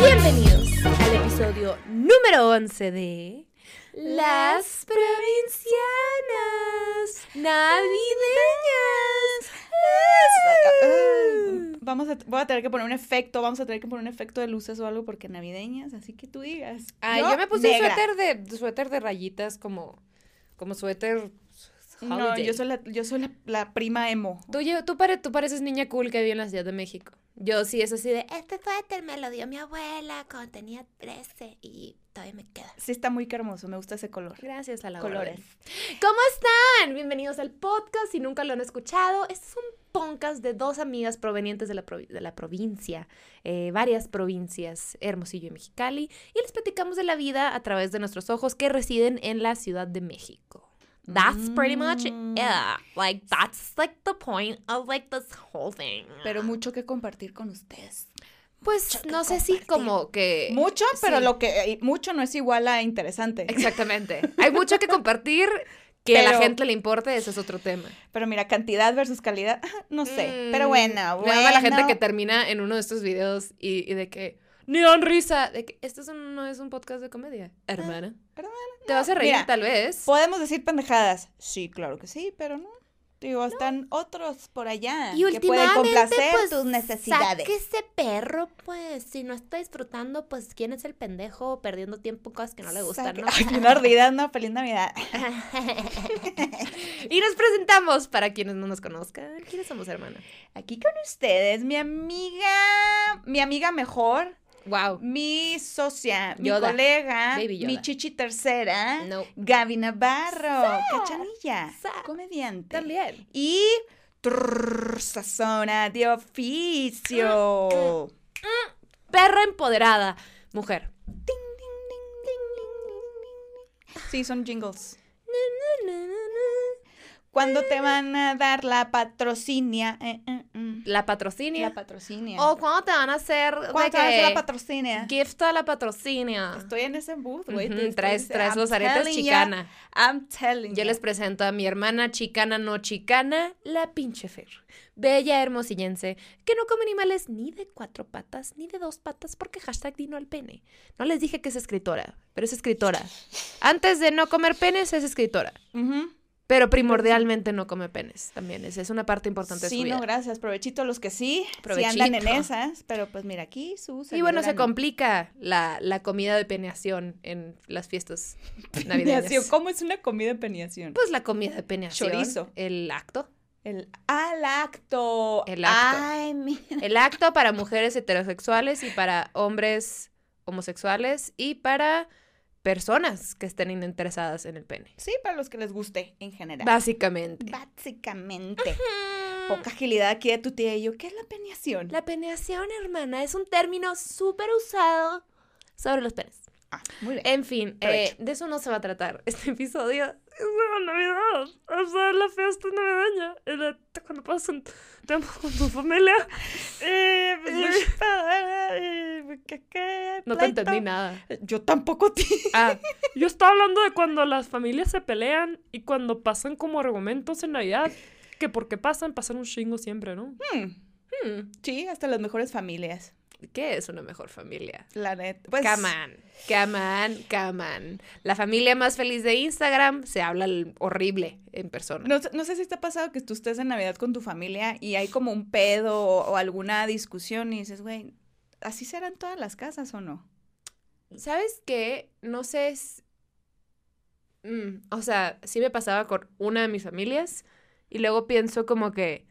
Bienvenidos al episodio número 11 de Las Provincianas Navideñas. Vamos a, voy a tener que poner un efecto, vamos a tener que poner un efecto de luces o algo porque navideñas, así que tú digas. Ay, yo, me puse un suéter de suéter de rayitas como como suéter No, yo soy la, yo soy la, la prima emo. Tú, lle- tú, pare- tú pareces niña cool que vive en la Ciudad de México. Yo sí, es así de, Este suéter me lo dio mi abuela cuando tenía 13 y todavía me queda. Sí está muy hermoso, me gusta ese color. gracias a la Colores. orden. ¿Cómo están? Bienvenidos al podcast. Si nunca lo han escuchado, este es un podcast de dos amigas provenientes de la, provi- de la provincia, eh, varias provincias, Hermosillo y Mexicali, y les platicamos de la vida a través de nuestros ojos que residen en la Ciudad de México. That's pretty much Mm. it. Like, that's like the point of like this whole thing. Pero mucho que compartir con ustedes. Pues no sé si como que... Mucho, pero sí. lo que eh, mucho no es igual a interesante. Exactamente. Hay mucho que compartir que a la Pero- gente le importe, ese es otro tema. Pero mira, cantidad versus calidad, no sé. Mm, pero bueno, Me la gente bueno. que termina en uno de estos videos y, y de que ni dan risa. De que esto es un- no es un podcast de comedia, hermana. hermana, Te vas a reír Mira, tal vez. Podemos decir pendejadas. Sí, claro que sí, pero no. Digo, están otros por allá Y que pueden complacer pues, tus necesidades. Saque ese perro, pues, si no está disfrutando, pues, ¿quién es el pendejo perdiendo tiempo en cosas que no le gustan, no? Ay, bien ardida, no, feliz Navidad. Y nos presentamos para quienes no nos conozcan. ¿Quiénes somos, hermana? Aquí con ustedes, mi amiga, mi amiga mejor, Wow. mi socia, mi Yoda. colega, Baby mi chichi tercera, No. Gaby Navarro, cachanilla, Sa. comediante. También. Y trrr, sazona de oficio. Perra empoderada. Mujer. Sí, son jingles. ¿Cuándo te van a dar la patrocinia? Eh, eh, mm. La patrocinia. La patrocinia. O cuando te van a hacer ¿Cuándo te van a hacer la patrocinia? gift a la patrocinia. Estoy en ese booth, güey. Estoy traes, traes los aretes ya, chicana. I'm telling Yo ya. les presento a mi hermana chicana no chicana, la pinche Fer. Bella hermosillense, que no come animales ni de cuatro patas ni de dos patas porque hashtag dino al pene. No les dije que es escritora, pero es escritora. Antes de no comer penes es escritora, Ujú. Pero primordialmente no come penes también. Es, es una parte importante de Sí, su vida. no, gracias. Provechito a los que sí. Provechito. andan en esas. Pero pues mira, aquí su y bueno, se complica la, la comida de peneación en las fiestas navideñas. Peneación. ¿Cómo es una comida de peneación? Pues la comida de peneación. Chorizo. El acto. El al acto. El acto. Ay, mi- El acto para mujeres heterosexuales y para hombres homosexuales y para personas que estén interesadas en el pene. Sí, para los que les guste en general. Básicamente. Básicamente. Poca agilidad aquí de tu tía y yo. ¿Qué es la peneación? La peneación, hermana, es un término súper usado sobre los penes. Ah, muy bien. En fin, eh, de eso no se va a tratar este episodio. Es de Navidad, o sea, la fiesta navideña, de cuando pasan tiempo con tu familia. Eh, No te entendí nada. Yo tampoco, tía. Ah, yo estaba hablando de cuando las familias se pelean y cuando pasan como argumentos en Navidad, que porque pasan, pasan un chingo siempre, ¿no? Hmm, Sí, hasta las mejores familias. ¿Qué es una mejor familia? La neta. Pues, Come on, come on, come on. La familia más feliz de Instagram se habla horrible en persona. No, sé- no sé si te ha pasado que tú estés en Navidad con tu familia y hay como un pedo o, o alguna discusión y dices, güey, ¿así serán todas las casas o no? ¿Sabes qué? No sé. s- Mm, o sea, sí me pasaba con una de mis familias y luego pienso como que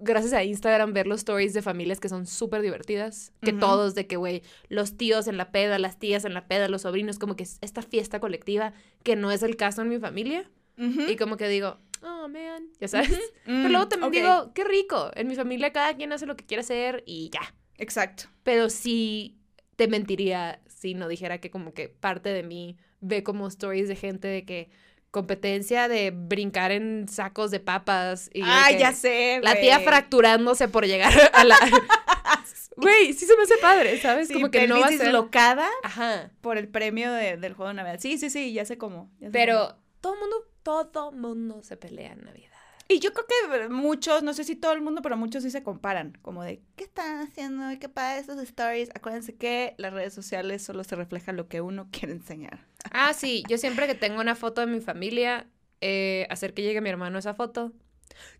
gracias a Instagram ver los stories de familias que son súper divertidas, que todos de que, güey, los tíos en la peda, las tías en la peda, los sobrinos, como que es esta fiesta colectiva que no es el caso en mi familia. Y como que digo, oh, man, ya sabes. Mm, Pero luego también ok, digo, qué rico. En mi familia cada quien hace lo que quiere hacer y ya. Exacto. Pero sí te mentiría si no dijera que como que parte de mí ve como stories de gente de que competencia de brincar en sacos de papas y ya sé, la tía fracturándose por llegar a la Güey, sí se me hace padre, ¿sabes? Sí, como que no va a ser dislocada Ajá. por el premio de- del juego de Navidad. Sí, sí, sí, ya sé cómo. ya sé cómo. Pero todo mundo Todo mundo se pelea en Navidad. Y yo creo que muchos, no sé si todo el mundo, pero muchos sí se comparan, como de, ¿qué están haciendo? ¿Qué pasa esos stories? Acuérdense que las redes sociales solo se refleja lo que uno quiere enseñar. Ah, sí, yo siempre que tengo una foto de mi familia, eh, hacer que llegue mi hermano esa foto.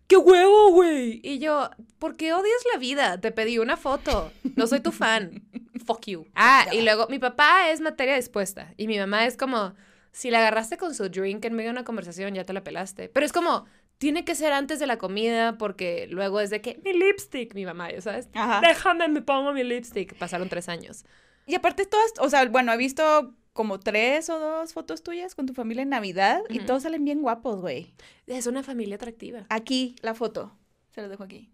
¡Qué huevo, güey! Y yo, ¿por qué odias la vida? Te pedí una foto. No soy tu fan. Fuck you. Ah, y luego mi papá es materia dispuesta. Y mi mamá es como, si la agarraste con su drink en medio de una conversación, ya te la pelaste. Pero es como, tiene que ser antes de la comida porque luego es de que mi lipstick, mi mamá, ya sabes. Ajá. Déjame, me pongo mi lipstick. Pasaron tres años. Y aparte todas, o sea, bueno, he visto como tres o dos fotos tuyas con tu familia en Navidad y todos salen bien guapos, güey. Es una familia atractiva. Aquí la foto. Se los dejo aquí.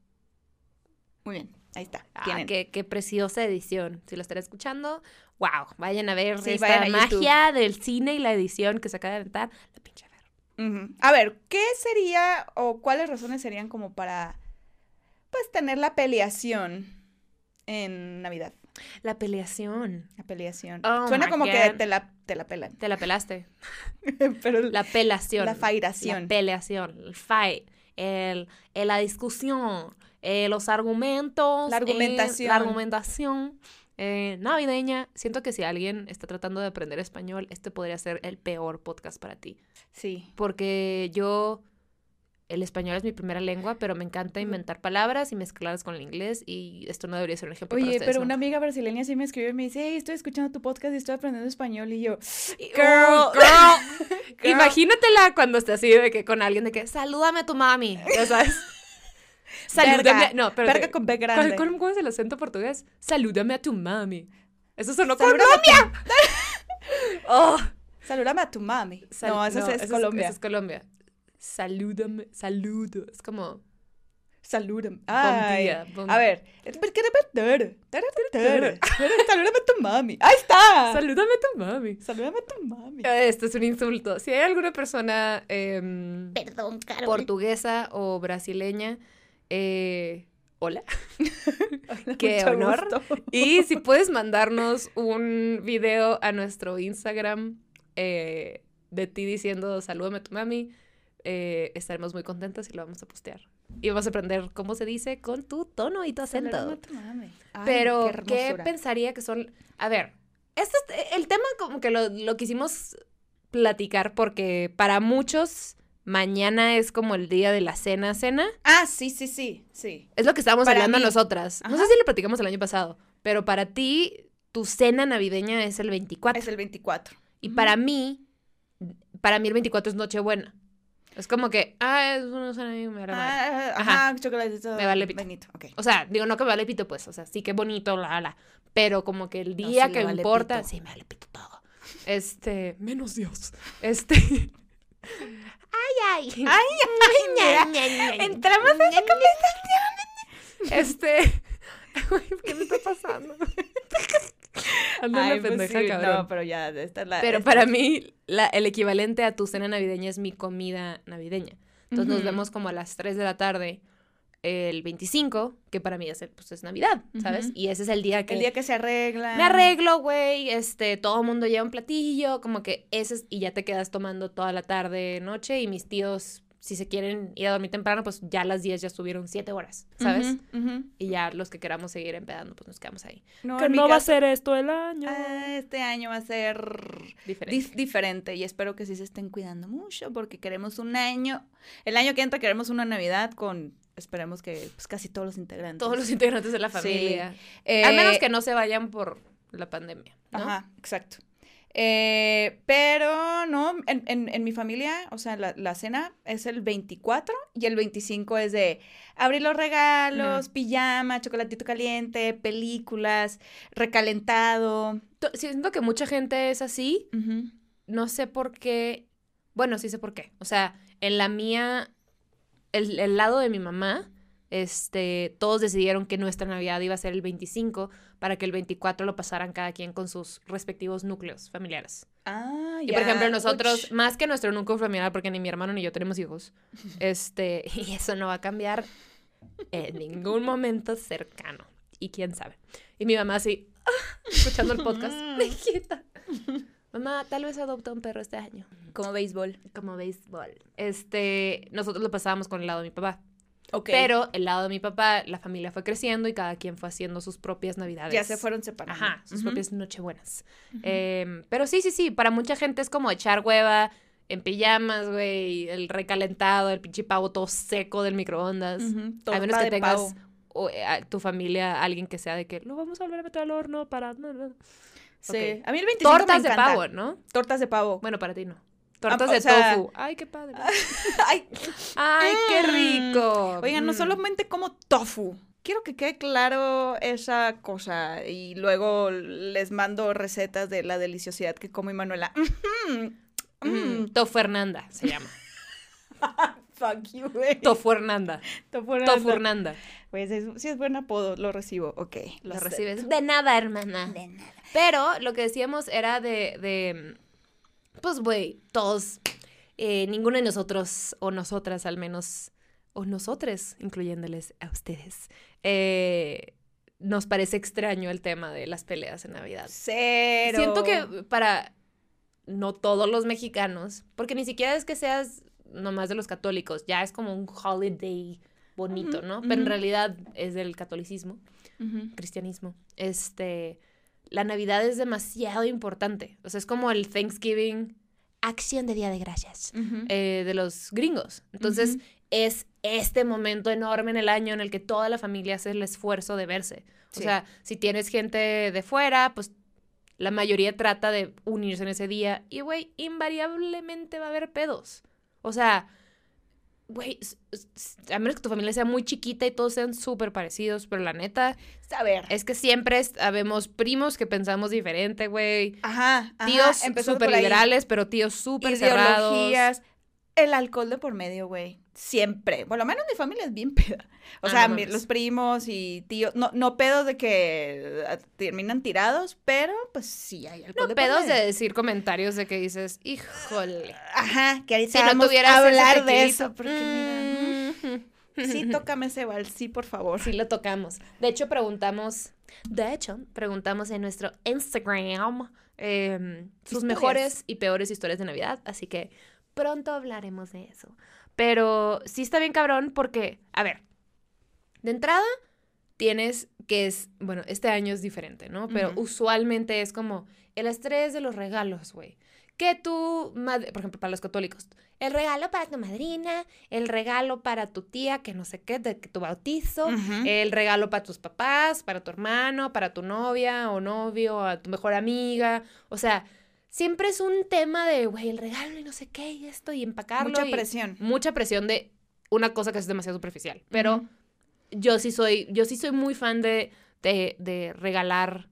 Muy bien, ahí está. Ah, qué, qué preciosa edición. Si lo están escuchando, wow, vayan a ver Sí, esta YouTube. magia del cine y la edición que se acaba de aventar. La pinche A ver, ¿qué sería o cuáles razones serían como para, pues, tener la peleación en Navidad? La peleación. La peleación. Oh Suena como que te la, te la pelan. Te la pelaste. Pero La pelación. La fairación. La peleación. El fight. El, el- la discusión. eh, los argumentos. La eh, argumentación. la argumentación. Eh, navideña. Siento que si alguien está tratando de aprender español, este podría ser el peor podcast para ti. sí. porque yo, el español es mi primera lengua, pero me encanta inventar palabras y mezclarlas con el inglés y esto no debería ser un ejemplo para Oye, ustedes, pero ¿no? una amiga brasileña sí me escribió y me dice, hey, estoy escuchando tu podcast y estoy aprendiendo español. Y yo, Girl, girl. Imagínatela cuando esté así de que con alguien de que salúdame a tu mami, ya sabes. Salúdame, Verga. no, pero verga con B grande. ¿Cuál, cuál es el acento portugués? Salúdame a tu mami. Eso sonó Salúdame Colombia. oh, Salúdame a tu mami. sal- no, eso, es, eso Colombia. eso es Colombia. Salúdame, saludo. Es como Salúdame. Ay. día, buen- A ver. Salúdame a tu mami. Ahí está. salúdame a tu mami. Salúdame a tu mami. Esto es un insulto. Si hay alguna persona em, Perdón, Carol. portuguesa o brasileña, eh, hola. Qué honor. gusto. Y si puedes mandarnos un video a nuestro Instagram eh, de ti diciendo salúdame a tu mami, eh, estaremos muy contentas y lo vamos a postear. Y vamos a aprender cómo se dice con tu tono y tu acento. Salúdame a tu mami. Ay, Pero, qué ¿qué, pensaría que son? A ver, este es- el tema como que lo, lo quisimos platicar porque para muchos mañana es como el día de la cena, cena. Ah, sí, sí, sí, sí. Es lo que estábamos Para hablando mí. nosotras. No sé si lo platicamos el año pasado, pero para ti, tu cena navideña es el 24. Es el 24. Y para mí, para mí el 24 es Nochebuena. Es como que, ah, es una cena y me. Ah, Ajá. ajá, chocolatito. Me vale pito. Benito, ok. O sea, digo, no que me vale pito, pues, o sea, sí que bonito, la, la. Pero como que el día sí que vale importa, pito. sí me vale pito todo. Este, menos Dios. Este. Ay, Ay, ay, mira. Entramos en la Este. Ay, ¿Qué me está pasando? Ando en Ay, la pues pendeja, sí, cabrón. No, pero ya, esta es la. Pero esta- para mí, la- el equivalente a tu cena navideña es mi comida navideña. Entonces nos vemos como a las 3 de la tarde el 25, que para mí es, el- pues, es Navidad, ¿sabes? Y ese es el día que El día que se arregla. me arreglo, güey, este, todo el mundo lleva un platillo, como que ese es, y ya te quedas tomando toda la tarde, noche, y mis tíos, si se quieren ir a dormir temprano, pues ya a las 10 ya estuvieron 7 horas, ¿sabes? Y ya los que queramos seguir empedando, pues nos quedamos ahí. No, Que no va a ser esto el año. Ah, este año va a ser Diferente. dif- diferente y espero que sí se estén cuidando mucho porque queremos un año, el año que entra queremos una Navidad con, esperemos que pues, casi todos los integrantes. Todos los integrantes de la Sí. familia. Eh, Al menos que no se vayan por la pandemia, ¿no? Ajá, exacto. Eh, pero no, en, en- en mi familia, o sea, la, la cena es el 24 y el 25 es de abrir los regalos, pijama, chocolatito caliente, películas, recalentado. To- Siento que mucha gente es así, no sé por qué, bueno, sí sé por qué. O sea, en la mía, el, el lado de mi mamá, este, todos decidieron que nuestra Navidad iba a ser el 25 para que el 24 lo pasaran cada quien con sus respectivos núcleos familiares. Ah, Y por ejemplo, nosotros, Uch. más que nuestro núcleo familiar, porque ni mi hermano ni yo tenemos hijos, este, y eso no va a cambiar en ningún momento cercano. Y quién sabe. Y mi mamá así, ah, escuchando el podcast, mijita, mamá, tal vez adopta un perro este año. Como béisbol. Como béisbol. Este, nosotros lo pasábamos con el lado de mi papá. Ok. Pero el lado de mi papá, la familia fue creciendo y cada quien fue haciendo sus propias navidades. ya se fueron separando. Ajá, sus propias nochebuenas. Em, pero sí, sí, sí, para mucha gente es como echar hueva en pijamas, güey, el recalentado, el pinche pavo todo seco del microondas. A menos que tengas o, eh, a tu familia, alguien que sea de que lo vamos a volver a meter al horno para... no, no". Sí. A mí el 25 me Tortas de pavo, ¿no? Tortas de pavo. Bueno, para ti no. Tortas o de sea- tofu. Ay, qué padre. Ay, Ay, qué Mm. rico. Oigan, no Mm. solamente como tofu. Quiero que quede claro esa cosa y luego les mando recetas de la deliciosidad que como y Manuela. Mm, mm. Se llama. Fuck you, güey. Tofu Hernanda. Tofu. Tofu Hernanda. Pues es, sí es buen apodo, lo recibo. Ok. Lo recibes. De nada, hermana. Pero lo que decíamos era de, de pues, güey, todos, eh, ninguno de nosotros, o nosotras al menos, o nosotres, incluyéndoles a ustedes, eh, nos parece extraño el tema de las peleas en Navidad. Cero. Siento que para no todos los mexicanos, porque ni siquiera es que seas nomás de los católicos, ya es como un holiday bonito, ¿no? Pero en realidad es del catolicismo cristianismo, este, la Navidad es demasiado importante. O sea, es como el Thanksgiving Acción de Día de Gracias. Eh, de los gringos. Entonces, es este momento enorme en el año en el que toda la familia hace el esfuerzo de verse. O Sí. sea, si tienes gente de fuera, pues la mayoría trata de unirse en ese día. Y, güey, invariablemente va a haber pedos. O sea, güey, a menos que tu familia sea muy chiquita y todos sean súper parecidos, pero la neta, A ver. es que siempre habemos primos que pensamos diferente, güey. Ajá. ajá, Tíos súper liberales, pero tíos súper cerrados. Ideologías. El alcohol de por medio, güey. Siempre. Por lo menos mi familia es bien peda. O Ah, sea, no mi- mames. los primos y tíos. No, no pedos de que eh, terminan tirados, pero pues sí hay alcohol No de por pedos de decir comentarios de que dices, híjole. Ajá, que ahorita Si no tuvieras a hablar de eso. Porque mira, Mm. mm, sí, tócame ese vals, sí, por favor. Sí lo tocamos. De hecho, preguntamos, de hecho, preguntamos en nuestro Instagram em, sus mejores y peores historias de Navidad, así que pronto hablaremos de eso. Pero sí está bien cabrón porque, a ver, de entrada tienes que es, bueno, este año es diferente, ¿no? Pero usualmente es como el estrés de los regalos, güey. Que tú, madre- por ejemplo, para los católicos, el regalo para tu madrina, el regalo para tu tía, que no sé qué, de tu bautizo, el regalo para tus papás, para tu hermano, para tu novia o novio, a tu mejor amiga. O sea, siempre es un tema de, güey, el regalo y no sé qué y esto y empacarlo. Mucha y- presión. Mucha presión de una cosa que es demasiado superficial. Pero yo sí soy, yo sí soy muy fan de, de, de regalar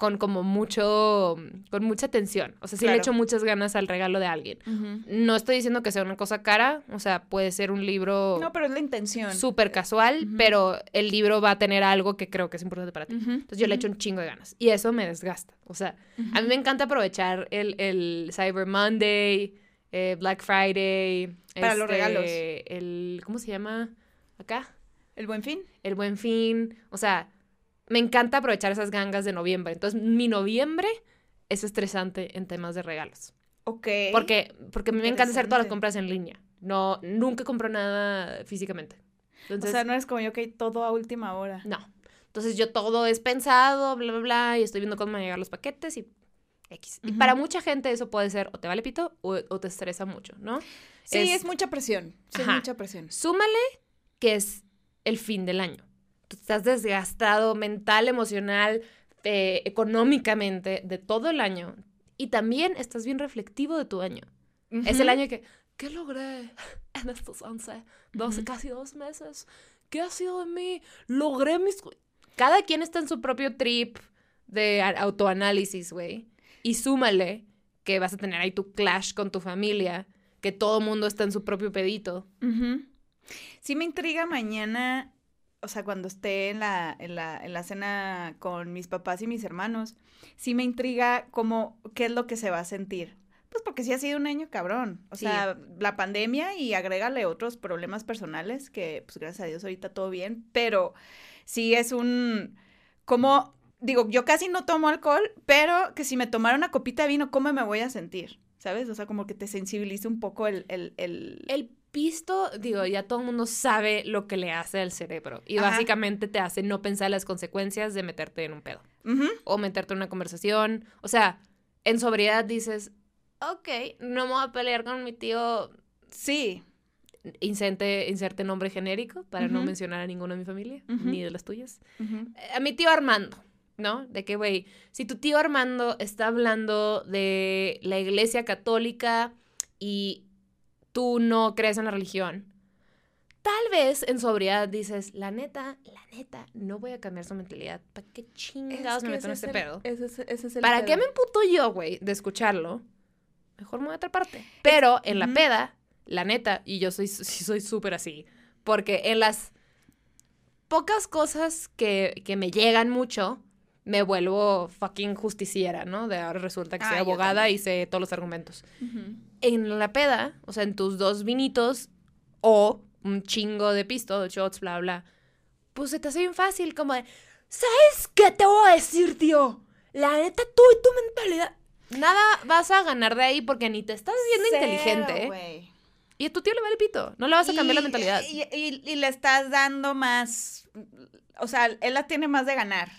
con como mucho, con mucha atención. O sea, sí le echo muchas ganas al regalo de alguien. No estoy diciendo que sea una cosa cara, o sea, puede ser un libro No, pero es la intención. súper casual, pero el libro va a tener algo que creo que es importante para ti. Entonces yo le echo un chingo de ganas. Y eso me desgasta. O sea, a mí me encanta aprovechar el, el Cyber Monday, eh, Black Friday. Para los regalos. El, ¿cómo se llama? Acá. El buen fin. El Buen Fin. O sea, me encanta aprovechar esas gangas de noviembre. Entonces, mi noviembre es estresante en temas de regalos. Ok. Porque, porque a mí me encanta hacer todas las compras en línea. No, nunca compro nada físicamente. O sea, no es como yo que todo a última hora. no. Entonces yo todo es pensado, bla, bla, bla, y estoy viendo cómo van a llegar los paquetes y X. Y para mucha gente eso puede ser o te vale pito o, o te estresa mucho, ¿no? Sí, es, Es- mucha presión. Sí, es mucha presión. Súmale que es el fin del año. Tú estás desgastado mental, emocional, eh, económicamente de todo el año. Y también estás bien reflectivo de tu año. Es el año que, ¿qué logré en estos 11, 12, Ujú. casi dos meses? ¿Qué ha sido de mí? Logré mis... Cada quien está en su propio trip de autoanálisis, güey. Y súmale que vas a tener ahí tu clash con tu familia, que todo mundo está en su propio pedito. Sí me intriga mañana, o sea, cuando esté en la, en la, en la cena con mis papás y mis hermanos, sí me intriga cómo, qué es lo que se va a sentir. Pues porque sí ha sido un año cabrón. O Sí. sea, la pandemia y agrégale otros problemas personales que, pues gracias a Dios ahorita todo bien, pero sí es un, cómo digo, yo casi no tomo alcohol, pero que si me tomara una copita de vino, ¿cómo me voy a sentir? ¿Sabes? O sea, como que te sensibiliza un poco el... el, el... El pisto, digo, ya todo el mundo sabe lo que le hace al cerebro. Y Ajá. básicamente te hace no pensar las consecuencias de meterte en un pedo. O meterte en una conversación. O sea, en sobriedad dices, ok, no me voy a pelear con mi tío. Sí. Inserte, inserte nombre genérico para no mencionar a ninguno de mi familia, ni de las tuyas. Eh, A mi tío Armando, ¿no? De que, güey, si tu tío Armando está hablando de la iglesia católica y tú no crees en la religión, tal vez en sobriedad dices, la neta, la neta, no voy a cambiar su mentalidad. ¿Para qué chingados me meto en este es el- pedo? Ese es, ese es el ¿Para pedo. qué me emputo yo, güey, de escucharlo? Mejor me voy a otra parte. Pero en la peda, la neta, y yo soy sí soy súper así, porque en las pocas cosas que, que me llegan mucho, me vuelvo fucking justiciera, ¿no? De ahora resulta que soy Ah, yo abogada y sé todos los argumentos. En la peda, o sea, en tus dos vinitos o un chingo de pisto, shots, bla, bla, pues se te hace bien fácil, como de, ¿sabes qué te voy a decir, tío? La neta, tú y tu mentalidad. Nada vas a ganar de ahí porque ni te estás viendo Cero, inteligente. ¿eh? Y a tu tío le vale pito. No le vas a cambiar la mentalidad. Y, y- y le estás dando más, o sea, él la tiene más de ganar,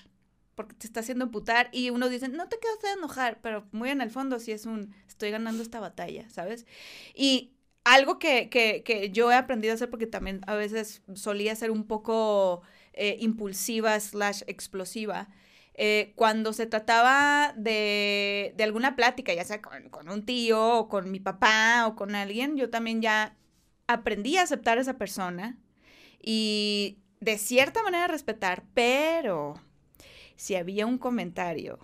porque te está haciendo emputar y uno dice, no te quedas de enojar, pero muy en el fondo sí es un, estoy ganando esta batalla, ¿sabes? Y algo que, que, que yo he aprendido a hacer, porque también a veces solía ser un poco eh, impulsiva slash explosiva, eh, cuando se trataba de, de alguna plática, ya sea con, con un tío o con mi papá o con alguien, yo también ya aprendí a aceptar a esa persona y de cierta manera respetar, pero si había un comentario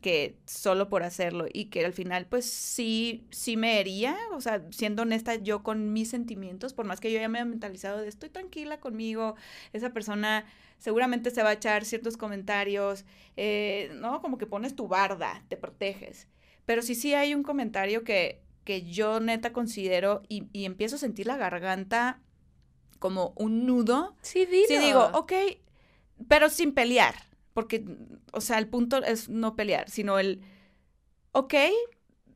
que solo por hacerlo y que al final pues sí, sí me hería, o sea, siendo honesta yo con mis sentimientos, por más que yo ya me haya mentalizado de estoy tranquila conmigo, esa persona seguramente se va a echar ciertos comentarios, eh, ¿no? Como que pones tu barda, te proteges. Pero sí, sí hay un comentario que, que yo neta considero y, y empiezo a sentir la garganta como un nudo. Sí, dilo. Sí digo, ok, pero sin pelear, porque, o sea, el punto es no pelear, sino el, ok,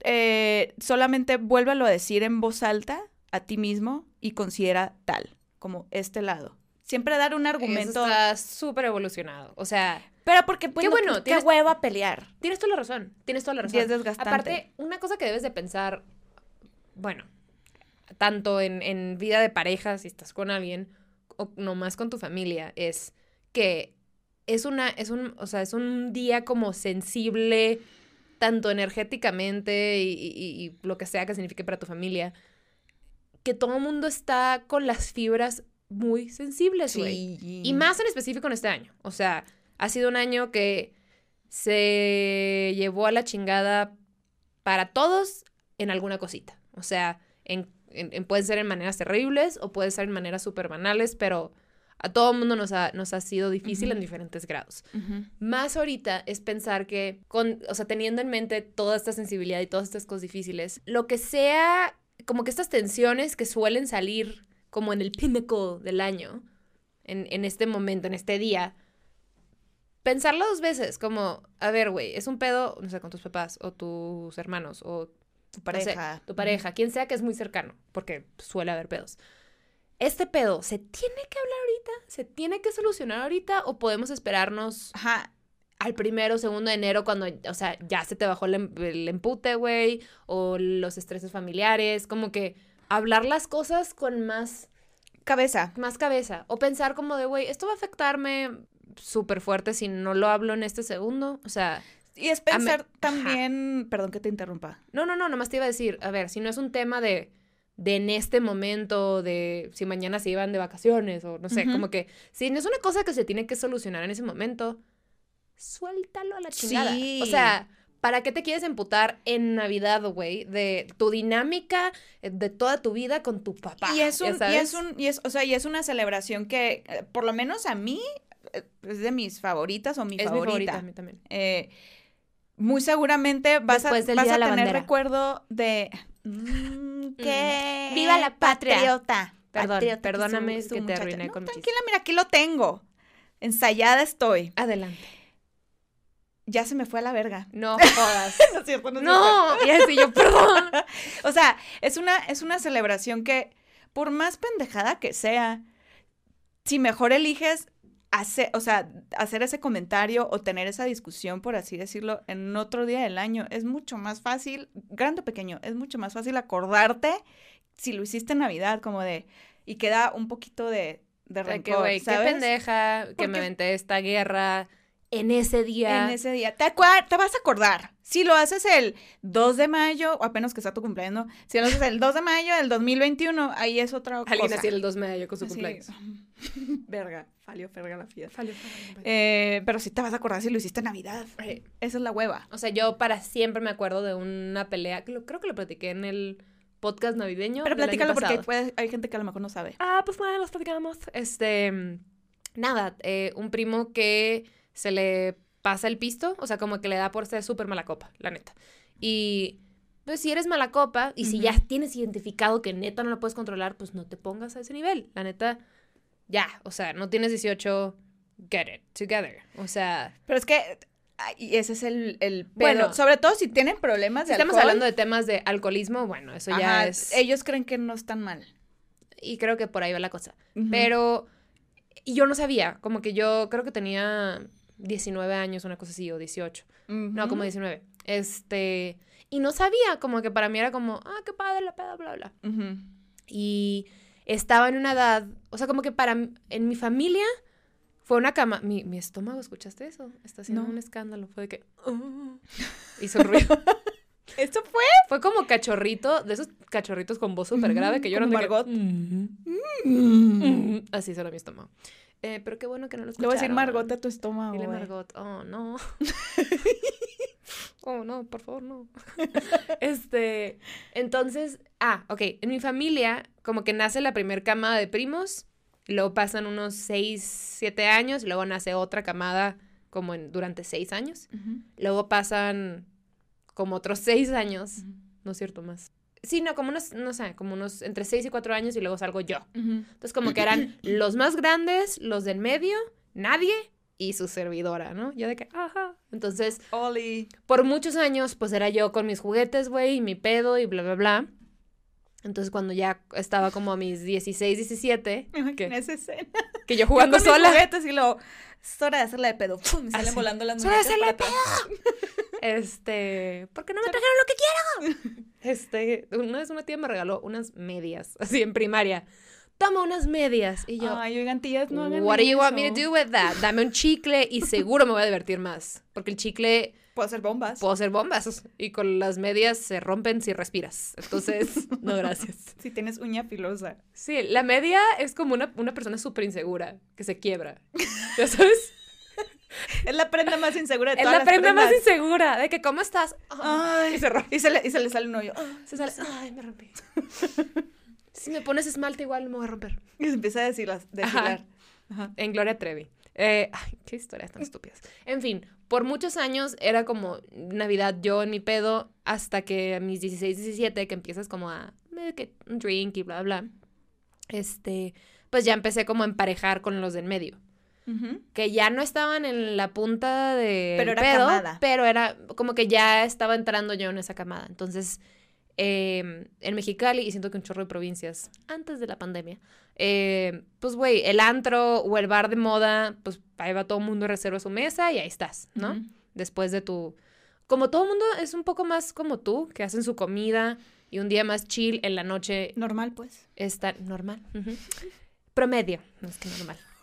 eh, solamente vuélvelo a decir en voz alta a ti mismo y considera tal, como este lado. Siempre dar un Eso argumento. está súper evolucionado. O sea, Pero porque, pues, Qué no- bueno, qué tienes- hueva pelear. tienes toda la razón. Tienes toda la Y razón. es desgastante. Aparte, una cosa que debes de pensar, bueno, tanto en, en vida de pareja, si estás con alguien, o nomás con tu familia, es que es una, es un, o sea, es un día como sensible, tanto energéticamente y, y- y lo que sea que signifique para tu familia, que todo el mundo está con las fibras muy sensibles, güey. Y más en específico en este año. O sea, ha sido un año que se llevó a la chingada para todos en alguna cosita. O sea, en, en- en- pueden ser en maneras terribles o pueden ser en maneras súper banales, pero a todo el mundo nos ha, nos ha sido difícil en diferentes grados. Más ahorita es pensar que, con, o sea, teniendo en mente toda esta sensibilidad y todas estas cosas difíciles, lo que sea, como que estas tensiones que suelen salir como en el pinnacle del año, en, en este momento, en este día, pensarlo dos veces, como, a ver, güey, es un pedo, no sé, con tus papás o tus hermanos o Tu no sé, pareja. tu pareja, quien sea que es muy cercano, porque suele haber pedos. ¿Este pedo se tiene que hablar ahorita? ¿Se tiene que solucionar ahorita? ¿O podemos esperarnos Ajá. al primero o segundo de enero cuando, o sea, ya se te bajó el, em- el empute, güey? O los estreses familiares, como que hablar las cosas con más, Cabeza. más cabeza. O pensar como de, güey, esto va a afectarme súper fuerte si no lo hablo en este segundo. O sea, Y es pensar Ajá. también, perdón que te interrumpa. No, no, no, nomás te iba a decir, a ver, si no es un tema de, de en este momento, de si mañana se iban de vacaciones o no sé, como que si no es una cosa que se tiene que solucionar en ese momento, suéltalo a la chingada. Sí. O sea, ¿para qué te quieres emputar en Navidad, güey? De tu dinámica eh, de toda tu vida con tu papá. Y es ¿ya un, y es un, y es, o sea, y es una celebración que, eh, por lo menos a mí, eh, es de mis favoritas o mi Es mi favorita. favorita a mí también. Eh, muy seguramente vas a, Después vas a tener Bandera. recuerdo de mm, que Viva la patria. patriota. Perdón, patriota que perdóname su- que su te muchacha. arruiné No, con mi chiste. tranquila, mira, aquí lo tengo. Ensayada estoy. Adelante. ya se me fue a la verga. No jodas. No es cierto, no es cierto. no, y así yo, perdón. O sea, es una, es una celebración que, por más pendejada que sea, si mejor eliges hacer, o sea, hacer ese comentario o tener esa discusión, por así decirlo, en otro día del año, es mucho más fácil, grande o pequeño, es mucho más fácil acordarte si lo hiciste en Navidad, como de, y queda un poquito de, de rencor, que, güey, qué pendeja que me aventé esta guerra en ese día. En ese día. ¿Te, te vas a acordar. Si lo haces el 2 de mayo, o apenas que sea tu cumpleaños, si lo haces el 2 de mayo del 2021, ahí es otra Alguien cosa. así el 2 de mayo con su Así, cumpleaños. Verga, falió verga la fiesta. Fallo, Eh, pero si te vas a acordar si lo hiciste en Navidad. Eh, Esa es la hueva. O sea, yo para siempre me acuerdo de una pelea, que lo- creo que lo platiqué en el podcast navideño. Pero platícalo porque puede- hay gente que a lo mejor no sabe. Ah, pues bueno, los platicamos. Este, nada, eh, un primo que se le pasa el pisto, o sea, como que le da por ser súper mala copa, la neta. Y pues si eres mala copa y si ya tienes identificado que neta no lo puedes controlar, pues no te pongas a ese nivel. La neta, ya, o sea, no tienes 18, get it together. O sea, Pero es que y ese es el, el pedo. Bueno. sobre todo si tienen problemas si de estamos alcohol, hablando de temas de alcoholismo, bueno, eso ya ajá, es... ellos creen que no están mal. Y creo que por ahí va la cosa. Ujú. Pero y yo no sabía, como que yo creo que tenía 19 años, una cosa así, o 18. No, como Ujú. 19. Este, y no sabía, como que para mí era como, ah, qué padre la peda, bla, bla. Y estaba en una edad, o sea, como que para, en mi familia fue una cama, mi, mi estómago, ¿escuchaste eso? Está haciendo No. un escándalo, fue de que, hizo ruido. ¿Esto fue? fue como cachorrito, de esos cachorritos con voz súper grave que yo como no te Margot. Mm, Así suena mi estómago. Eh, pero qué bueno que no lo Le escucharon. voy a decir Margot a tu estómago. Dile. Margot. Oh, no. oh, no, por favor, no. este, entonces, ah, ok. En mi familia, como que nace la primer camada de primos, luego pasan unos 6, 7 años, luego nace otra camada como en, durante 6 años. Luego pasan como otros 6 años, no es cierto más. Sí, no, como unos, no sé, como unos entre 6 y 4 años y luego salgo yo. Entonces, como que eran los más grandes, los del medio, nadie y su servidora, ¿no? Yo de que, ajá. Entonces, Oli. por muchos años, pues era yo con mis juguetes, güey, y mi pedo y bla, bla, bla. Entonces, cuando ya estaba como a mis 16, 17, Me imagino ¿Qué? esa escena. que yo jugando Yo con mis sola, juguetes y lo... Es hora de hacerla de pedo. ¡Pum! Y salen Así. volando las Es hora de muñecas hacerla para atrás. este, porque no me trajeron lo que quiero. Este, una vez una tía me regaló unas medias, así en primaria. Toma unas medias. Y yo, Ay, oigan, tías, no hagan What do you want me to do with that? Dame un chicle y seguro me voy a divertir más. Porque el chicle Puedo hacer bombas. puedo hacer bombas y con las medias se rompen si respiras. Entonces, no gracias. Si tienes uña filosa. Sí, la media es como una, una persona súper insegura que se quiebra. ¿Ya sabes? Es la prenda más insegura de Es todas la las prenda más insegura de que, ¿cómo estás? Ay, y se rompe. y se, le, y se le sale un hoyo. Ah, Se sale. Ay, me rompí. Si me pones esmalte, igual me voy a romper. Y se empieza a deshilar. deshilar. Ajá. En Gloria Trevi. Eh, ay, qué historias tan estúpidas. En fin, por muchos años era como Navidad yo en mi pedo hasta que a mis 16, 17 que empiezas como a eh, que un drink y bla, bla. Este, pues ya empecé como a emparejar con los del medio. Que ya no estaban en la punta de Pero era pedo, camada. pero era como que ya estaba entrando yo en esa camada. Entonces, eh, en Mexicali, y siento que un chorro de provincias, antes de la pandemia, eh, pues, güey, el antro o el bar de moda, pues ahí va todo el mundo, reserva su mesa y ahí estás, ¿no? Después de tu... Como todo el mundo es un poco más como tú, que hacen su comida y un día más chill, en la noche Normal, pues. está normal. Promedio, no es que normal.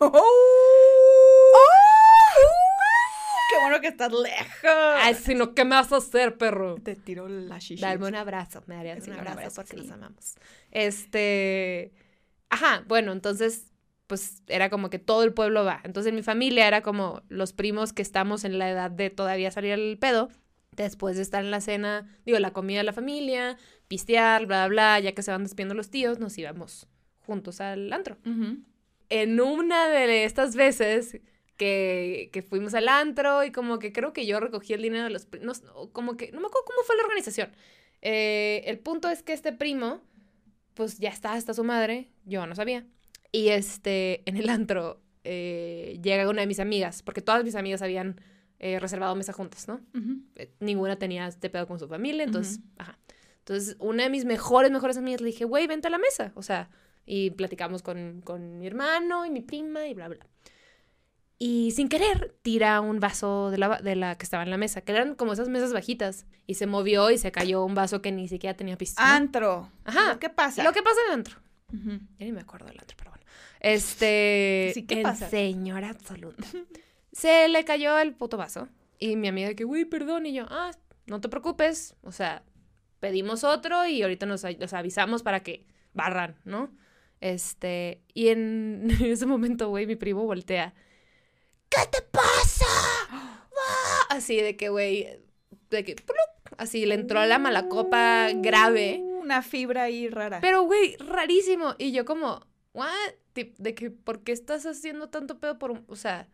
¡Qué bueno que estás lejos! Ay, sino, ¿qué me vas a hacer, perro? Te tiro la shishi. Darme un abrazo, me darías un un abrazo, abrazo, porque sí. nos amamos. Este, ajá, bueno, entonces, pues era como que todo el pueblo va. Entonces en mi familia era como los primos que estamos en la edad de todavía salir al pedo, después de estar en la cena, digo, la comida de la familia, pistear, bla, bla, bla, ya que se van despidiendo los tíos, nos íbamos juntos al antro. En una de estas veces que, que fuimos al antro y como que creo que yo recogí el dinero de los primos, como que, no me acuerdo cómo fue la organización. Eh, el punto es que este primo, pues ya está hasta su madre, yo no sabía. Y este, en el antro eh, llega una de mis amigas, porque todas mis amigas habían eh, reservado mesa juntas, ¿no? Ninguna tenía este pedo con su familia, entonces, ajá. Entonces, una de mis mejores, mejores amigas le dije, güey, vente a la mesa, o sea, y platicamos con, con mi hermano y mi prima y bla, bla. Y sin querer, tira un vaso de la, de la que estaba en la mesa, que eran como esas mesas bajitas, y se movió y se cayó un vaso que ni siquiera tenía pisto. ¿no? Antro. Ajá. ¿Qué pasa? Lo que pasa en el antro. Ya ni me acuerdo del antro, pero bueno. Este. Sí, ¿qué pasa? señora absoluta. Se le cayó el puto vaso. Y mi amiga que, güey, perdón. Y yo, ah, no te preocupes. O sea, pedimos otro y ahorita nos, nos avisamos para que barran, ¿no? Este. Y en ese momento, güey, mi primo voltea. ¿Qué te pasa? ¡Ah! Así de que, güey. De que. ¡plup! Así le entró la mala copa grave. Una fibra ahí rara. Pero, güey, rarísimo. Y yo como, ¿what? De que, ¿por qué estás haciendo tanto pedo por un... O sea,